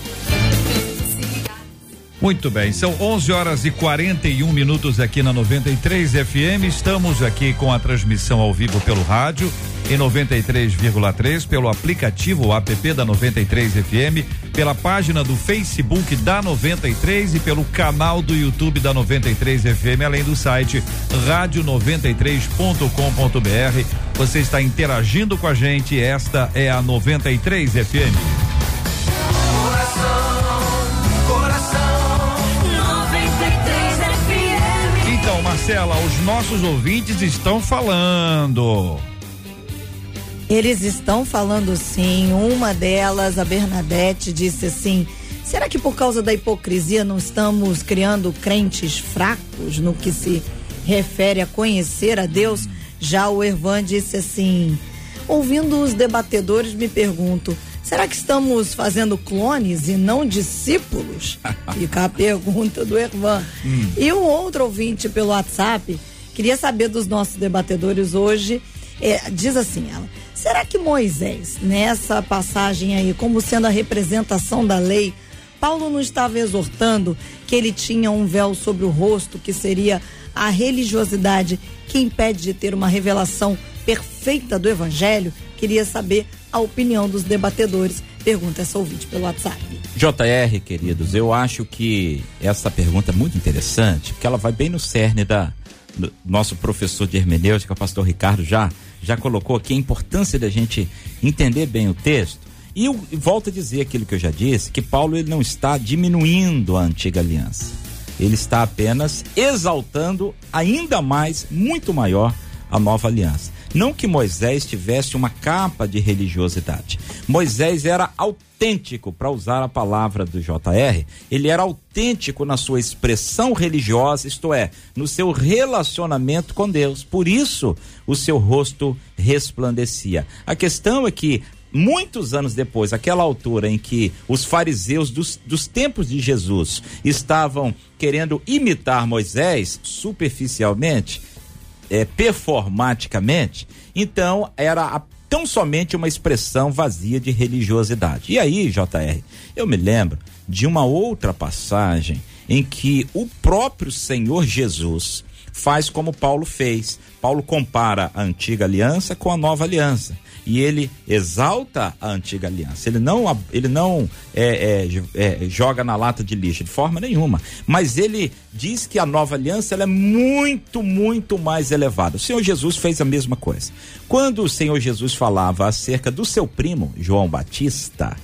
Speaker 1: Muito bem, são 11 horas e 41 minutos aqui na 93 FM. Estamos aqui com a transmissão ao vivo pelo rádio em 93,3, pelo aplicativo app da 93 FM, pela página do Facebook da 93 e pelo canal do YouTube da 93 FM, além do site rádio93.com.br. Você está interagindo com a gente, esta é a 93 FM. Marcela, os nossos ouvintes estão falando.
Speaker 2: Eles estão falando sim. Uma delas, a Bernadette, disse assim: será que por causa da hipocrisia não estamos criando crentes fracos no que se refere a conhecer a Deus? Já o Ervan disse assim: ouvindo os debatedores, me pergunto. Será que estamos fazendo clones e não discípulos? (laughs) Fica a pergunta do Ervan. Hum. E um outro ouvinte pelo WhatsApp queria saber dos nossos debatedores hoje. É, diz assim ela: será que Moisés, nessa passagem aí, como sendo a representação da lei, Paulo não estava exortando que ele tinha um véu sobre o rosto, que seria a religiosidade que impede de ter uma revelação perfeita do evangelho? Queria saber a opinião dos debatedores. Pergunta essa ouvinte pelo WhatsApp.
Speaker 4: JR, queridos, eu acho que essa pergunta é muito interessante, porque ela vai bem no cerne da do nosso professor de hermenêutica, o pastor Ricardo, já, já colocou aqui a importância da gente entender bem o texto. E eu volto a dizer aquilo que eu já disse, que Paulo ele não está diminuindo a antiga aliança. Ele está apenas exaltando ainda mais, muito maior, a nova aliança. Não que Moisés tivesse uma capa de religiosidade. Moisés era autêntico, para usar a palavra do JR, ele era autêntico na sua expressão religiosa, isto é, no seu relacionamento com Deus. Por isso, o seu rosto resplandecia. A questão é que muitos anos depois, aquela altura em que os fariseus dos, dos tempos de Jesus estavam querendo imitar Moisés superficialmente, é, performaticamente, então era a, tão somente uma expressão vazia de religiosidade. E aí, JR, eu me lembro de uma outra passagem em que o próprio Senhor Jesus faz como Paulo fez. Paulo compara a antiga aliança com a nova aliança e ele exalta a antiga aliança. Ele não, ele não é, é, é, joga na lata de lixo de forma nenhuma, mas ele diz que a nova aliança é muito, muito mais elevada. O Senhor Jesus fez a mesma coisa. Quando o Senhor Jesus falava acerca do seu primo João Batista,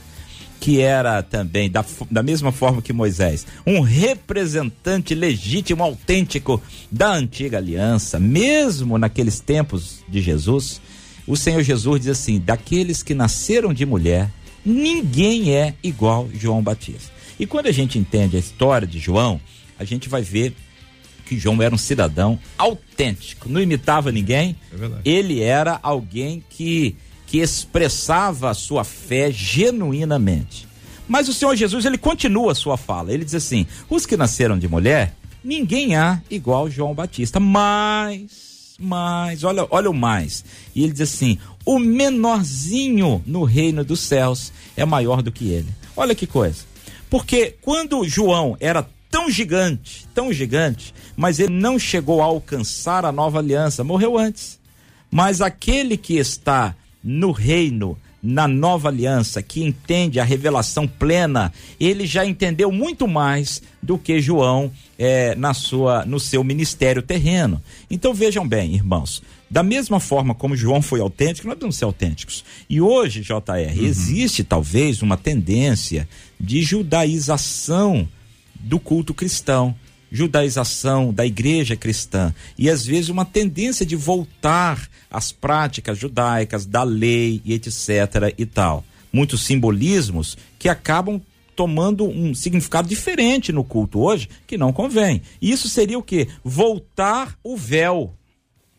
Speaker 4: que era também, da, da mesma forma que Moisés, um representante legítimo, autêntico da antiga aliança, mesmo naqueles tempos de Jesus, o Senhor Jesus diz assim: daqueles que nasceram de mulher, ninguém é igual João Batista. E quando a gente entende a história de João, a gente vai ver que João era um cidadão autêntico, não imitava ninguém. É ele era alguém que que expressava a sua fé genuinamente. Mas o Senhor Jesus, ele continua a sua fala. Ele diz assim: "Os que nasceram de mulher, ninguém há igual João Batista, mas mais, olha, olha o mais. E ele diz assim: o menorzinho no reino dos céus é maior do que ele. Olha que coisa. Porque quando João era tão gigante, tão gigante, mas ele não chegou a alcançar a nova aliança, morreu antes. Mas aquele que está no reino, na nova aliança, que entende a revelação plena, ele já entendeu muito mais do que João é, na sua, no seu ministério terreno. Então vejam bem, irmãos, da mesma forma como João foi autêntico, nós devemos ser autênticos. E hoje, JR, uhum. existe talvez uma tendência de judaização do culto cristão, judaização da igreja cristã e às vezes uma tendência de voltar às práticas judaicas, da lei e etc e tal. Muitos simbolismos que acabam tomando um significado diferente no culto hoje, que não convém. Isso seria o que? Voltar o véu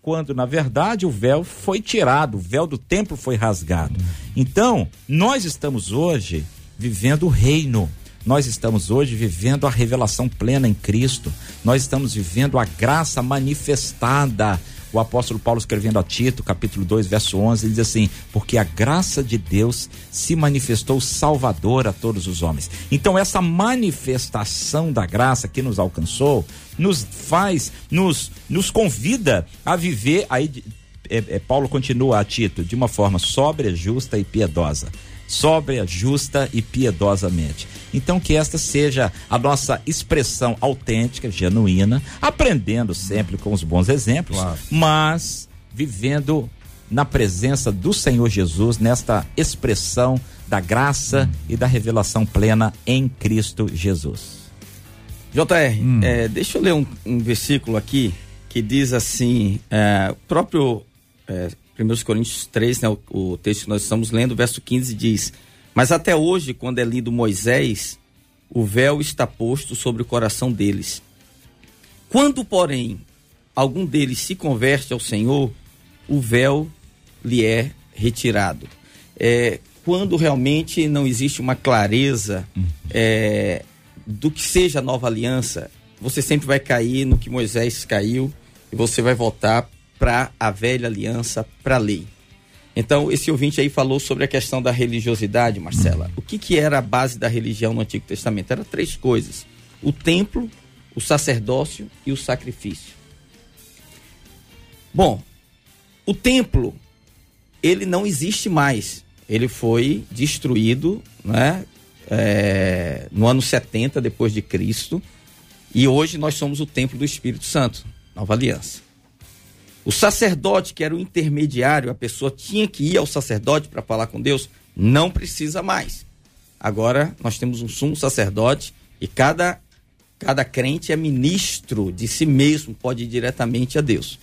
Speaker 4: quando na verdade o véu foi tirado, o véu do templo foi rasgado. Então, nós estamos hoje vivendo o reino. Nós estamos hoje vivendo a revelação plena em Cristo. Nós estamos vivendo a graça manifestada o apóstolo Paulo escrevendo a Tito, capítulo 2, verso 11, ele diz assim: Porque a graça de Deus se manifestou salvadora a todos os homens. Então, essa manifestação da graça que nos alcançou, nos faz, nos, nos convida a viver. Aí, é, é, Paulo continua a Tito de uma forma sóbria, justa e piedosa sóbria, justa e piedosamente. Então que esta seja a nossa expressão autêntica, genuína, aprendendo sempre com os bons exemplos, claro. mas vivendo na presença do Senhor Jesus, nesta expressão da graça hum. e da revelação plena em Cristo Jesus.
Speaker 3: JR, hum. é, deixa eu ler um, um, versículo aqui que diz assim: é, o próprio é, 1 Coríntios 3, né, o, o, texto que nós estamos lendo, verso 15 diz: Mas até hoje, quando é lido Moisés, o véu está posto sobre o coração deles. Quando, porém, algum deles se converte ao Senhor, o véu lhe é retirado. É, quando realmente não existe uma clareza é, do que seja a nova aliança, você sempre vai cair no que Moisés caiu e você vai voltar para a velha aliança, para a lei. Então, esse ouvinte aí falou sobre a questão da religiosidade, Marcela. O que, que era a base da religião no Antigo Testamento? Era três coisas: o templo, o sacerdócio e o sacrifício. Bom, o templo, ele não existe mais. Ele foi destruído né, é, no ano 70 depois de Cristo. E hoje nós somos o templo do Espírito Santo, nova aliança. O sacerdote, que era o intermediário, a pessoa tinha que ir ao sacerdote para falar com Deus, não precisa mais. Agora nós temos um sumo sacerdote e cada, cada crente é ministro de si mesmo, pode ir diretamente a Deus.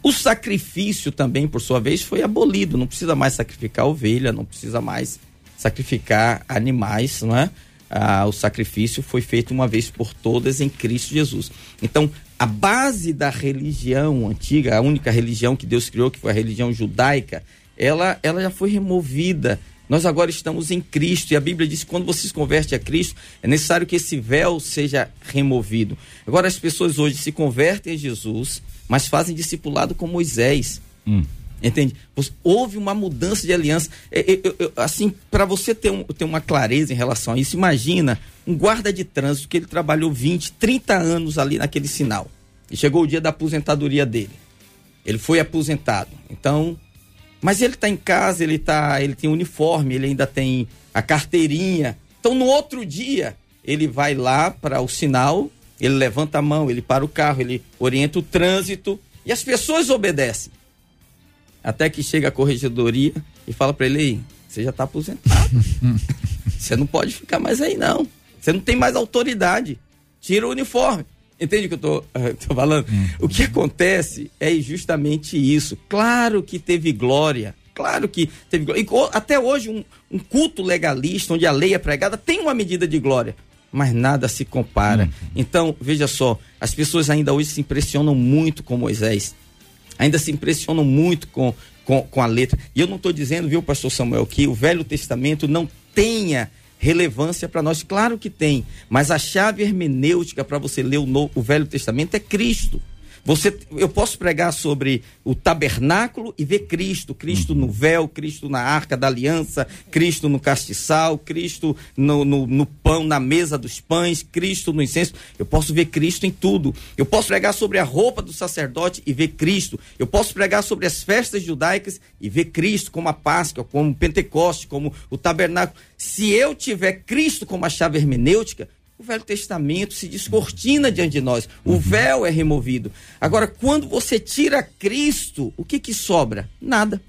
Speaker 3: O sacrifício também, por sua vez, foi abolido. Não precisa mais sacrificar ovelha, não precisa mais sacrificar animais, não é? Ah, o sacrifício foi feito uma vez por todas em Cristo Jesus. Então, a base da religião antiga, a única religião que Deus criou, que foi a religião judaica, ela, ela já foi removida. Nós agora estamos em Cristo e a Bíblia diz que quando você se converte a Cristo, é necessário que esse véu seja removido. Agora, as pessoas hoje se convertem a Jesus, mas fazem discipulado com Moisés. Hum. Entende? Houve uma mudança de aliança. É, é, é, assim, para você ter, um, ter uma clareza em relação a isso, imagina um guarda de trânsito que ele trabalhou 20, 30 anos ali naquele sinal. E chegou o dia da aposentadoria dele. Ele foi aposentado. Então, mas ele está em casa, ele tá, ele tem uniforme, ele ainda tem a carteirinha. Então, no outro dia, ele vai lá para o sinal, ele levanta a mão, ele para o carro, ele orienta o trânsito e as pessoas obedecem. Até que chega a corregedoria e fala para ele: você já está aposentado. (laughs) você não pode ficar mais aí, não. Você não tem mais autoridade. Tira o uniforme. Entende o que eu tô, (laughs) tô falando? Hum. O que acontece é justamente isso. Claro que teve glória. Claro que teve glória. E, até hoje, um, um, culto legalista, onde a lei é pregada, tem uma medida de glória. Mas nada se compara. Hum. Então, veja só, as pessoas ainda hoje se impressionam muito com Moisés. Ainda se impressionam muito com, com, com a letra. E eu não estou dizendo, viu, pastor Samuel, que o Velho Testamento não tenha relevância para nós? Claro que tem, mas a chave hermenêutica para você ler o, o Velho Testamento é Cristo. Você, eu posso pregar sobre o tabernáculo e ver Cristo, Cristo no véu, Cristo na arca da aliança, Cristo no castiçal, Cristo no, no, no pão, na mesa dos pães, Cristo no incenso. Eu posso ver Cristo em tudo. Eu posso pregar sobre a roupa do sacerdote e ver Cristo. Eu posso pregar sobre as festas judaicas e ver Cristo, como a Páscoa, como o Pentecoste, como o tabernáculo. Se eu tiver Cristo como a chave hermenêutica, o Velho Testamento se descortina diante de nós. O uhum. véu é removido. Agora, quando você tira Cristo, o que que sobra? Nada.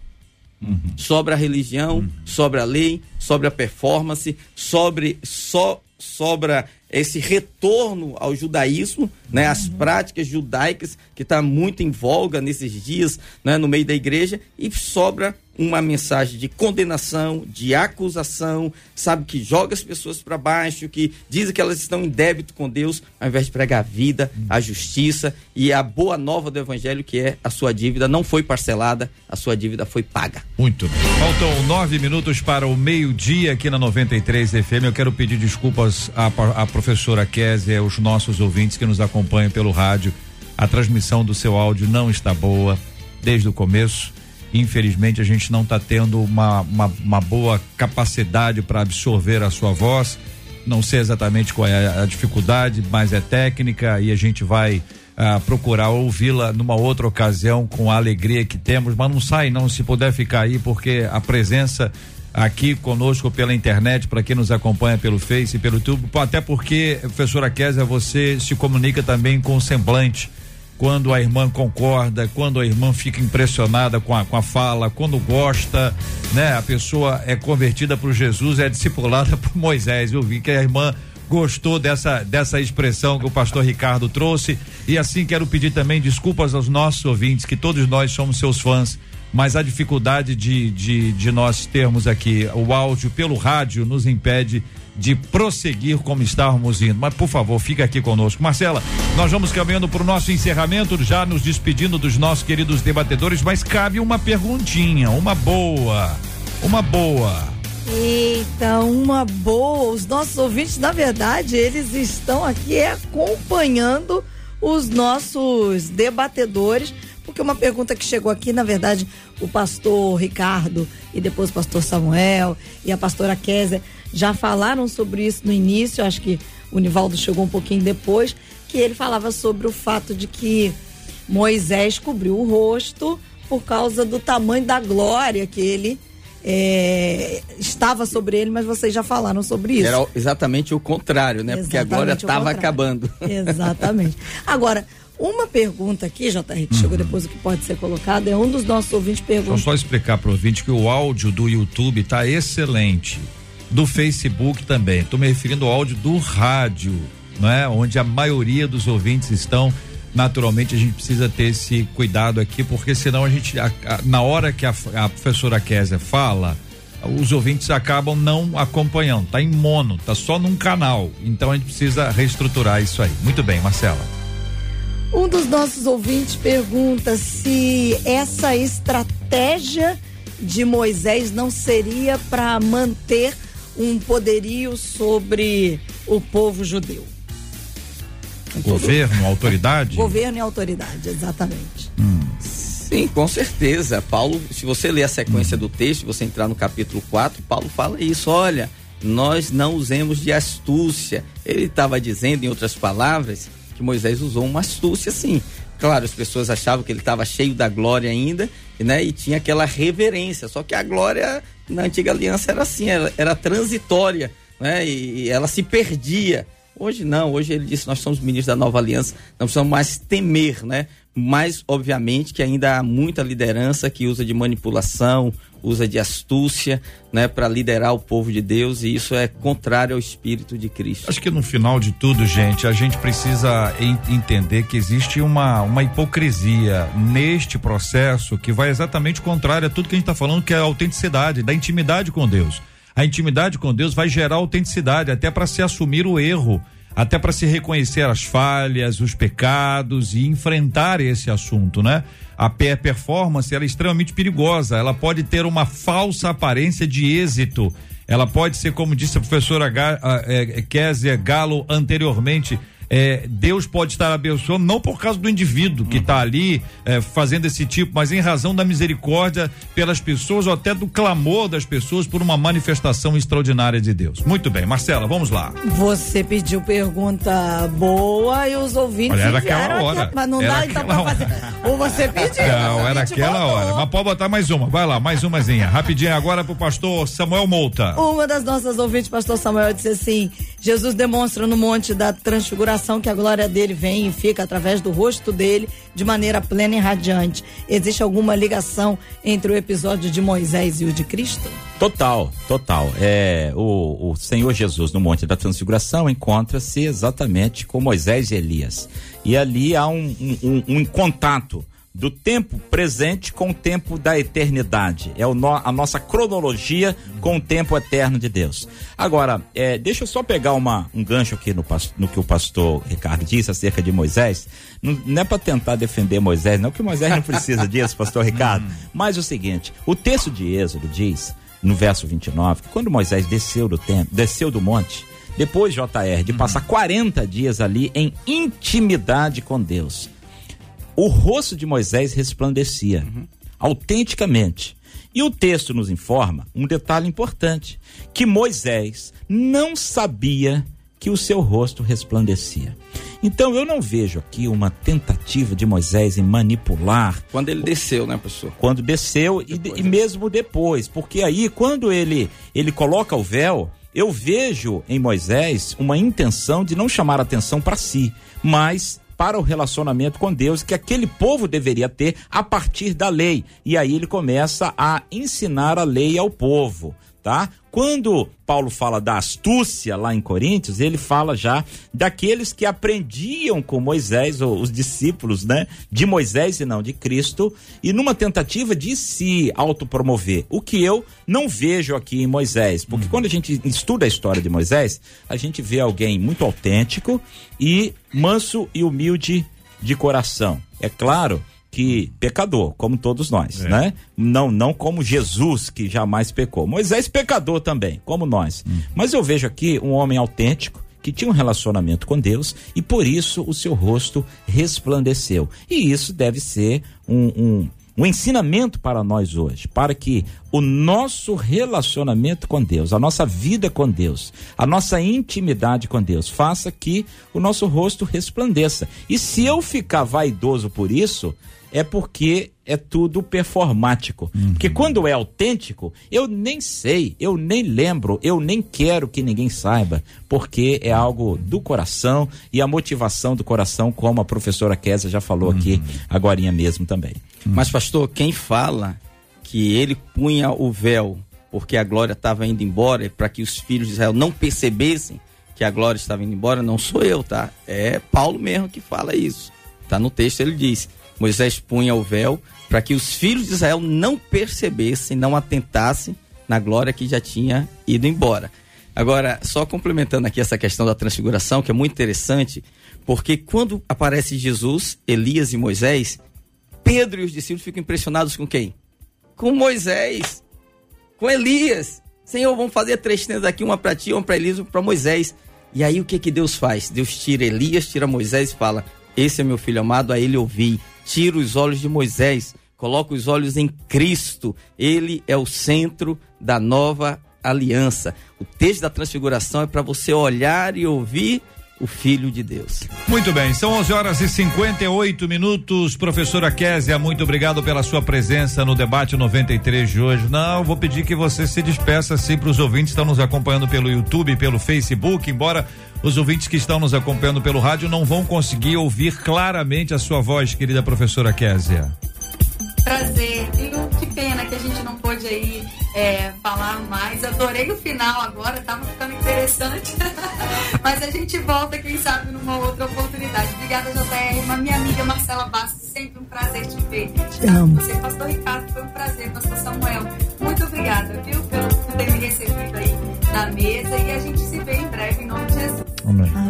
Speaker 3: Uhum. Sobra a religião, uhum. sobra a lei, sobra a performance, sobre, so, sobra esse retorno ao judaísmo, né, as uhum. práticas judaicas que está muito em voga nesses dias, né, no meio da igreja e sobra uma mensagem de condenação, de acusação, sabe, que joga as pessoas para baixo, que diz que elas estão em débito com Deus, ao invés de pregar a vida, a justiça e a boa nova do Evangelho, que é a sua dívida não foi parcelada, a sua dívida foi paga.
Speaker 1: Muito. Faltam nove minutos para o meio-dia aqui na 93 FM. Eu quero pedir desculpas à, à professora Kézia, aos nossos ouvintes que nos acompanham pelo rádio. A transmissão do seu áudio não está boa desde o começo Infelizmente, a gente não está tendo uma, uma, uma, boa capacidade para absorver a sua voz. Não sei exatamente qual é a dificuldade, mas é técnica e a gente vai ah, procurar ouvi-la numa outra ocasião com a alegria que temos. Mas não sai, não, se puder ficar aí, porque a presença aqui conosco pela internet, para quem nos acompanha pelo Face e pelo YouTube, até porque, professora Kézia, você se comunica também com o semblante quando a irmã concorda, quando a irmã fica impressionada com a, com a fala, quando gosta, né? A pessoa é convertida por Jesus, é discipulada (laughs) por Moisés. Eu vi que a irmã gostou dessa, dessa expressão que o pastor Ricardo trouxe. E assim quero pedir também desculpas aos nossos ouvintes, que todos nós somos seus fãs, mas a dificuldade de, de, de nós termos aqui o áudio pelo rádio nos impede de prosseguir como estávamos indo. Mas, por favor, fica aqui conosco. Marcela, nós vamos caminhando para o nosso encerramento, já nos despedindo dos nossos queridos debatedores, mas cabe uma perguntinha, uma boa. Uma boa.
Speaker 2: Eita, uma boa. Os nossos ouvintes, na verdade, eles estão aqui acompanhando os nossos debatedores, porque uma pergunta que chegou aqui, na verdade, o pastor Ricardo e depois o pastor Samuel e a pastora Kézia já falaram sobre isso no início, acho que o Nivaldo chegou um pouquinho depois, que ele falava sobre o fato de que Moisés cobriu o rosto por causa do tamanho da glória que ele é, estava sobre ele, mas vocês já falaram sobre isso.
Speaker 3: Era exatamente o contrário, né? Exatamente Porque a glória estava acabando. (laughs)
Speaker 2: Exatamente. Agora, uma pergunta aqui, JR, que uhum. chegou depois o que pode ser colocado, é um dos nossos ouvintes perguntou.
Speaker 1: Só explicar para o ouvinte que o áudio do YouTube está excelente do Facebook também. Estou me referindo ao áudio do rádio, não é? Onde a maioria dos ouvintes estão. Naturalmente a gente precisa ter esse cuidado aqui, porque senão a gente, a, a, na hora que a, a professora Kézia fala, os ouvintes acabam não acompanhando. Tá em mono, tá só num canal. Então a gente precisa reestruturar isso aí. Muito bem, Marcela.
Speaker 2: Um dos nossos ouvintes pergunta se essa estratégia de Moisés não seria para manter um poderio sobre o povo judeu.
Speaker 1: Governo, autoridade?
Speaker 2: Governo e autoridade, exatamente.
Speaker 3: Hum. Sim, com certeza. Paulo, se você ler a sequência hum. do texto, você entrar no capítulo 4, Paulo fala isso, olha, nós não usemos de astúcia. Ele estava dizendo, em outras palavras, que Moisés usou uma astúcia sim. Claro, as pessoas achavam que ele estava cheio da glória ainda, né? E tinha aquela reverência. Só que a glória na antiga aliança era assim, era, era transitória, né? E, e, ela se perdia. Hoje não, hoje ele disse: nós somos ministros da nova aliança, não precisamos mais temer, né? Mas, obviamente, que ainda há muita liderança que usa de manipulação, usa de astúcia, né, para liderar o povo de Deus e isso é contrário ao espírito de Cristo.
Speaker 1: Acho que no final de tudo, gente, a gente precisa entender que existe uma, uma hipocrisia neste processo que vai exatamente contrário a tudo que a gente está falando, que é a autenticidade, da intimidade com Deus. A intimidade com Deus vai gerar autenticidade, até para se assumir o erro até para se reconhecer as falhas, os pecados e enfrentar esse assunto, né? A performance ela é extremamente perigosa, ela pode ter uma falsa aparência de êxito. Ela pode ser, como disse a professora é, Kézia Galo anteriormente, é, Deus pode estar abençoando não por causa do indivíduo que está ali é, fazendo esse tipo, mas em razão da misericórdia pelas pessoas ou até do clamor das pessoas por uma manifestação extraordinária de Deus. Muito bem, Marcela, vamos lá.
Speaker 2: Você pediu pergunta boa e os ouvintes
Speaker 1: Olha, era aquela hora.
Speaker 2: Mas não
Speaker 1: era
Speaker 2: dá então pra fazer. Ou você pediu.
Speaker 1: Não, era aquela botou. hora. Mas pode botar mais uma. Vai lá, mais umazinha. Rapidinho agora pro pastor Samuel Mouta.
Speaker 2: Uma das nossas ouvintes, pastor Samuel, disse assim: Jesus demonstra no monte da transfiguração que a glória dele vem e fica através do rosto dele de maneira plena e radiante. Existe alguma ligação entre o episódio de Moisés e o de Cristo?
Speaker 4: Total, total. É, o, o Senhor Jesus no Monte da Transfiguração encontra-se exatamente com Moisés e Elias. E ali há um, um, um contato do tempo presente com o tempo da eternidade. É o no, a nossa cronologia com o tempo eterno de Deus. Agora, é, deixa eu só pegar uma, um gancho aqui no, no que o pastor Ricardo disse acerca de Moisés. Não, não é para tentar defender Moisés, não que Moisés não precisa disso, pastor Ricardo. (laughs) Mas o seguinte: o texto de Êxodo diz, no verso 29, que quando Moisés desceu do templo, desceu do monte, depois, JR, de passar 40 dias ali em intimidade com Deus o rosto de Moisés resplandecia, uhum. autenticamente. E o texto nos informa um detalhe importante: que Moisés não sabia que o seu rosto resplandecia. Então eu não vejo aqui uma tentativa de Moisés em manipular.
Speaker 3: Quando ele desceu, né, professor?
Speaker 4: Quando desceu e, e, mesmo depois, porque aí quando ele ele coloca o véu, eu vejo em Moisés uma intenção de não chamar atenção para si, mas para o relacionamento com Deus que aquele povo deveria ter a partir da lei. E aí ele começa a ensinar a lei ao povo, tá? Quando Paulo fala da astúcia lá em Coríntios, ele fala já daqueles que aprendiam com Moisés, ou os discípulos, né? De Moisés e não de Cristo, e numa tentativa de se autopromover. O que eu não vejo aqui em Moisés, porque uhum. quando a gente estuda a história de Moisés, a gente vê alguém muito autêntico e manso e humilde de coração. É claro que pecador, como todos nós, é. né? Não, não como Jesus que jamais pecou. Moisés pecador também, como nós. Hum. Mas eu vejo aqui um homem autêntico que tinha um relacionamento com Deus e por isso o seu rosto resplandeceu. E isso deve ser um, um um ensinamento para nós hoje, para que o nosso relacionamento com Deus, a nossa vida com Deus, a nossa intimidade com Deus, faça que o nosso rosto resplandeça. E se eu ficar vaidoso por isso, é porque é tudo performático. Uhum. Porque quando é autêntico, eu nem sei, eu nem lembro, eu nem quero que ninguém saiba, porque é algo do coração e a motivação do coração, como a professora Kézia já falou uhum. aqui agora mesmo também.
Speaker 3: Uhum. Mas pastor, quem fala que ele punha o véu porque a glória estava indo embora para que os filhos de Israel não percebessem que a glória estava indo embora, não sou eu, tá? É Paulo mesmo que fala isso. Tá no texto ele diz: Moisés punha o véu para que os filhos de Israel não percebessem, não atentassem na glória que já tinha ido embora. Agora, só complementando aqui essa questão da transfiguração, que é muito interessante, porque quando aparece Jesus, Elias e Moisés, Pedro e os discípulos ficam impressionados com quem? Com Moisés, com Elias. Senhor, vamos fazer três tendas aqui, uma para ti, uma para Elias, uma para Moisés. E aí o que que Deus faz? Deus tira Elias, tira Moisés e fala: Esse é meu filho amado, a ele ouvi tira os olhos de Moisés, coloca os olhos em Cristo. Ele é o centro da nova aliança. O texto da transfiguração é para você olhar e ouvir o Filho de Deus.
Speaker 1: Muito bem, são 11 horas e 58 minutos. Professora Késia, muito obrigado pela sua presença no debate 93 de hoje. Não, vou pedir que você se despeça assim para os ouvintes que estão nos acompanhando pelo YouTube, pelo Facebook, embora os ouvintes que estão nos acompanhando pelo rádio não vão conseguir ouvir claramente a sua voz, querida professora Késia.
Speaker 6: Prazer. E que pena que a gente não pôde aí é, falar mais. Adorei o final agora, tava ficando interessante. (laughs) Mas a gente volta, quem sabe, numa outra oportunidade. Obrigada, JR. Uma minha amiga Marcela Bastos, sempre um prazer te ver. Te amo. Você, pastor Ricardo, foi um prazer. Pastor Samuel, muito obrigada, viu, por ter me recebido aí na mesa. E a gente se vê em breve, em nome de Jesus.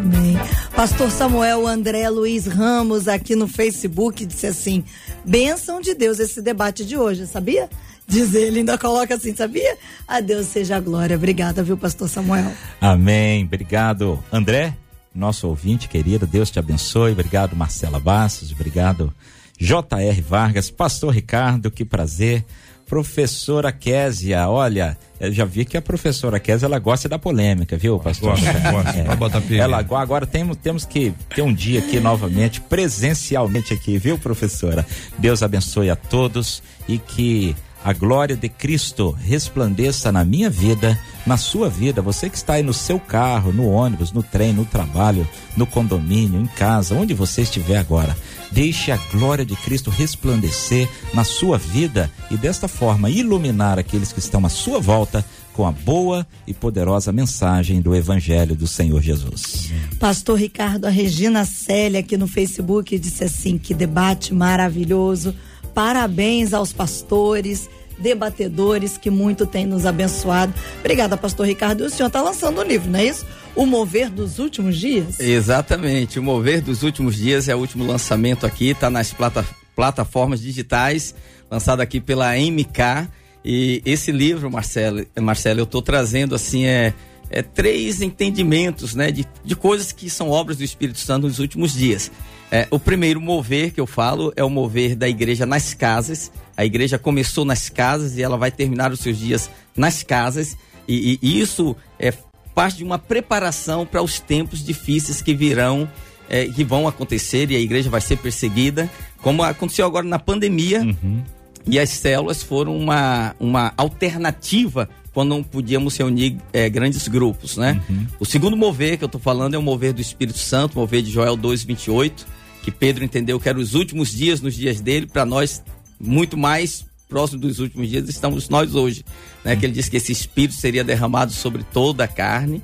Speaker 2: Amém. Pastor Samuel André Luiz Ramos aqui no Facebook disse assim: bênção de Deus esse debate de hoje, sabia? Diz ele, ainda coloca assim, sabia? A Deus seja a glória. Obrigada, viu, Pastor Samuel?
Speaker 4: Amém. Obrigado. André? nosso ouvinte querido. Deus te abençoe. Obrigado, Marcela Bastos. Obrigado, J.R. Vargas. Pastor Ricardo, que prazer. Professora Késia, olha, eu já vi que a professora Késia ela gosta da polêmica, viu, pastor?
Speaker 1: Gosta, gosta. (laughs)
Speaker 4: É.
Speaker 1: botar
Speaker 4: ela agora temos, temos que ter um dia aqui novamente, presencialmente aqui, viu, professora? Deus abençoe a todos e que a glória de Cristo resplandeça na minha vida, na sua vida, você que está aí no seu carro, no ônibus, no trem, no trabalho, no condomínio, em casa, onde você estiver agora. Deixe a glória de Cristo resplandecer na sua vida e desta forma iluminar aqueles que estão à sua volta com a boa e poderosa mensagem do Evangelho do Senhor Jesus.
Speaker 2: Pastor Ricardo, a Regina Célia aqui no Facebook disse assim: que debate maravilhoso. Parabéns aos pastores, debatedores que muito têm nos abençoado. Obrigada, pastor Ricardo. E o senhor está lançando um livro, não é isso? O Mover dos Últimos Dias?
Speaker 3: Exatamente. O Mover dos Últimos Dias é o último lançamento aqui, está nas plata plataformas digitais, lançado aqui pela MK. E esse livro, Marcelo, Marcelo eu estou trazendo assim, é, é, três entendimentos né, de, de coisas que são obras do Espírito Santo nos últimos dias. É, o primeiro mover que eu falo é o mover da igreja nas casas. A igreja começou nas casas e ela vai terminar os seus dias nas casas. E, e isso é parte de uma preparação para os tempos difíceis que virão, é, que vão acontecer e a igreja vai ser perseguida, como aconteceu agora na pandemia. Uhum. E as células foram uma, uma alternativa quando não podíamos reunir é, grandes grupos, né? Uhum. O segundo mover que eu estou falando é o mover do Espírito Santo, mover de Joel 2:28, que Pedro entendeu que eram os últimos dias nos dias dele, para nós muito mais próximo dos últimos dias estamos nós hoje, né? Uhum. Que ele disse que esse Espírito seria derramado sobre toda a carne.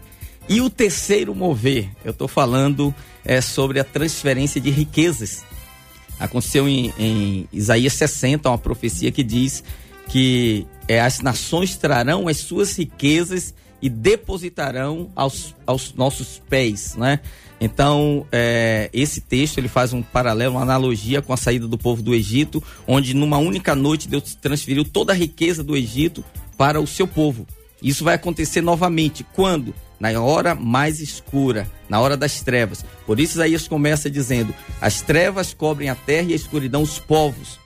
Speaker 3: E o terceiro mover, eu estou falando é sobre a transferência de riquezas. Aconteceu em, em Isaías 60, uma profecia que diz que é, as nações trarão as suas riquezas e depositarão aos, aos nossos pés, né? Então, é, esse texto ele faz um paralelo, uma analogia com a saída do povo do Egito, onde numa única noite Deus transferiu toda a riqueza do Egito para o seu povo. Isso vai acontecer novamente quando? Na hora mais escura, na hora das trevas. Por isso Isaías começa dizendo: as trevas cobrem a terra e a escuridão os povos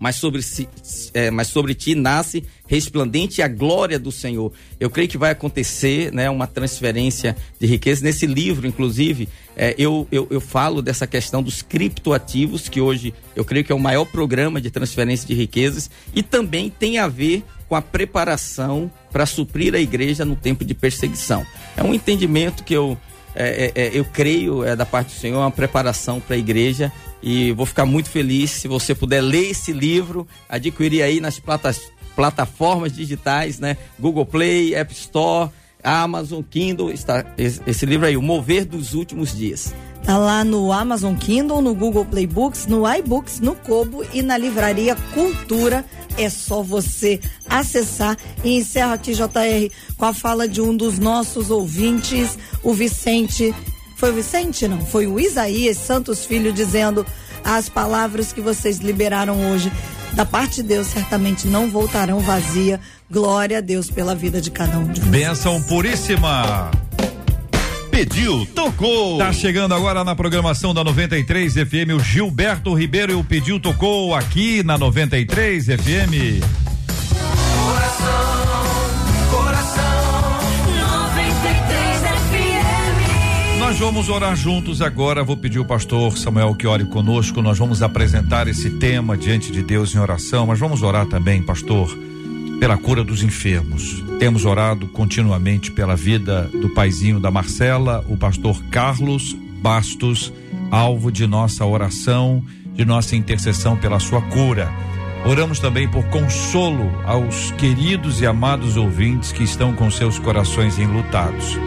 Speaker 3: mas sobre, si, é, mas sobre ti nasce resplandente a glória do Senhor. Eu creio que vai acontecer né, uma transferência de riqueza. Nesse livro, inclusive, é, eu, eu, eu falo dessa questão dos criptoativos, que hoje eu creio que é o maior programa de transferência de riquezas, e também tem a ver com a preparação para suprir a igreja no tempo de perseguição. É um entendimento que eu, é, é, é eu creio é, da parte do Senhor, uma preparação para a igreja e vou ficar muito feliz se você puder ler esse livro, adquirir aí nas platas, plataformas digitais, né? Google Play, App Store, Amazon, Kindle, está esse, livro aí, O Mover dos Últimos Dias.
Speaker 2: Tá lá no Amazon Kindle, no Google Play Books, no iBooks, no Kobo e na livraria Cultura. É só você acessar e encerro aqui, JR, com a fala de um dos nossos ouvintes, o Vicente foi o Vicente, não? Foi o Isaías Santos Filho dizendo as palavras que vocês liberaram hoje da parte de Deus certamente não voltarão vazia. Glória a Deus pela vida de cada um de vocês.
Speaker 1: Benção puríssima.
Speaker 5: Pediu, tocou.
Speaker 1: Tá chegando agora na programação da 93 FM o Gilberto Ribeiro e o Pediu tocou aqui na 93 FM. Nós vamos orar juntos agora. Vou pedir o pastor Samuel que ore conosco. Nós vamos apresentar esse tema diante de Deus em oração, mas vamos orar também, pastor, pela cura dos enfermos. Temos orado continuamente pela vida do paizinho da Marcela, o pastor Carlos Bastos, alvo de nossa oração, de nossa intercessão pela sua cura. Oramos também por consolo aos queridos e amados ouvintes que estão com seus corações enlutados.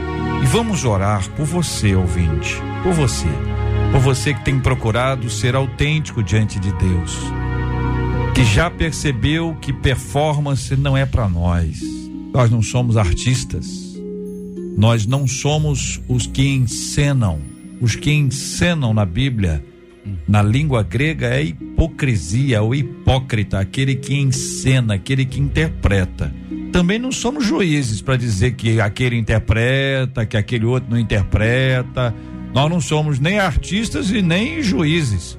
Speaker 1: E vamos orar por você, ouvinte, por você, por você que tem procurado ser autêntico diante de Deus, que já percebeu que performance não é para nós. Nós não somos artistas. Nós não somos os que encenam. Os que encenam na Bíblia, na língua grega, é hipocrisia, o hipócrita, aquele que encena, aquele que interpreta também não somos juízes para dizer que aquele interpreta, que aquele outro não interpreta. Nós não somos nem artistas e nem juízes.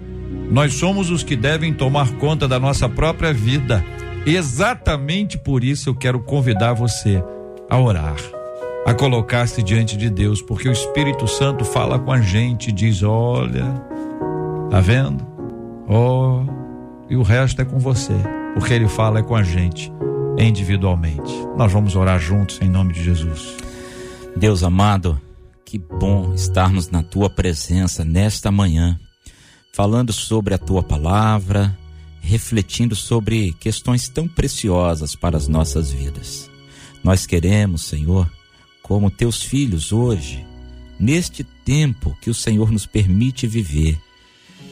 Speaker 1: Nós somos os que devem tomar conta da nossa própria vida. Exatamente por isso eu quero convidar você a orar, a colocar-se diante de Deus, porque o Espírito Santo fala com a gente, diz: Olha, tá vendo? Oh, e o resto é com você, porque ele fala é com a gente individualmente. Nós vamos orar juntos em nome de Jesus.
Speaker 4: Deus amado, que bom estarmos na tua presença nesta manhã, falando sobre a tua palavra, refletindo sobre questões tão preciosas para as nossas vidas. Nós queremos, Senhor, como teus filhos hoje, neste tempo que o Senhor nos permite viver,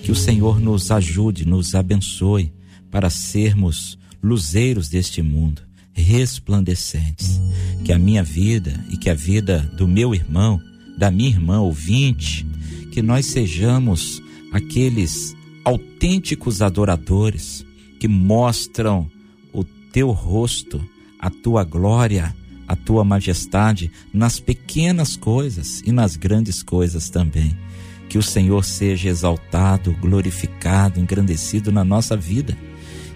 Speaker 4: que o Senhor nos ajude, nos abençoe para sermos luzeiros deste mundo, resplandecentes. Que a minha vida e que a vida do meu irmão da minha irmã ouvinte, que nós sejamos aqueles autênticos adoradores que mostram o teu rosto, a tua glória, a tua majestade nas pequenas coisas e nas grandes coisas também. Que o Senhor seja exaltado, glorificado, engrandecido na nossa vida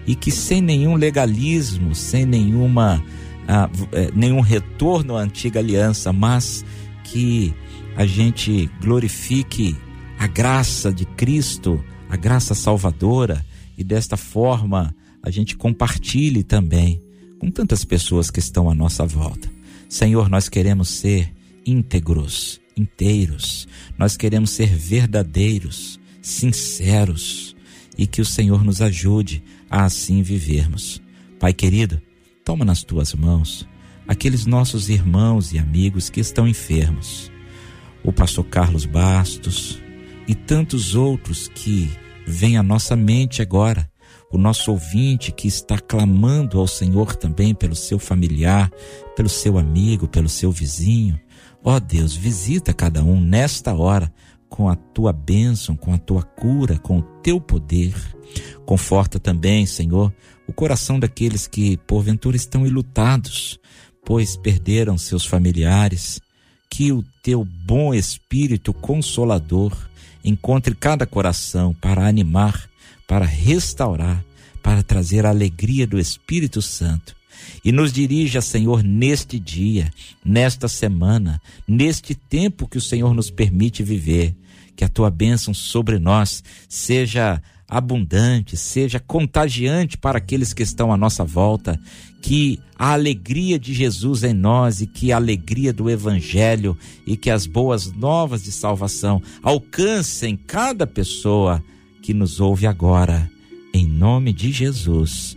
Speaker 4: e que sem nenhum legalismo, sem nenhuma, ah, eh, nenhum retorno à antiga aliança, mas que a gente glorifique a graça de Cristo, a graça salvadora, e desta forma a gente compartilhe também com tantas pessoas que estão à nossa volta. Senhor, nós queremos ser íntegros, inteiros, nós queremos ser verdadeiros, sinceros, e que o Senhor nos ajude a assim vivermos. Pai querido, toma nas tuas mãos aqueles nossos irmãos e amigos que estão enfermos o pastor Carlos Bastos e tantos outros que vêm à nossa mente agora. O nosso ouvinte que está clamando ao Senhor também pelo seu familiar, pelo seu amigo, pelo seu vizinho. Ó Deus, visita cada um nesta hora com a tua bênção, com a tua cura, com o teu poder. Conforta também, Senhor, o coração daqueles que porventura estão ilutados, pois perderam seus familiares, que o teu bom espírito consolador encontre cada coração para animar, para restaurar, para trazer a alegria do Espírito Santo. E nos dirija, Senhor, neste dia, nesta semana, neste tempo que o Senhor nos permite viver. Que a tua bênção sobre nós seja abundante, seja contagiante para aqueles que estão à nossa volta, que a alegria de Jesus em nós e que a alegria do Evangelho e que as boas novas de salvação alcancem cada pessoa que nos ouve agora, em nome de Jesus.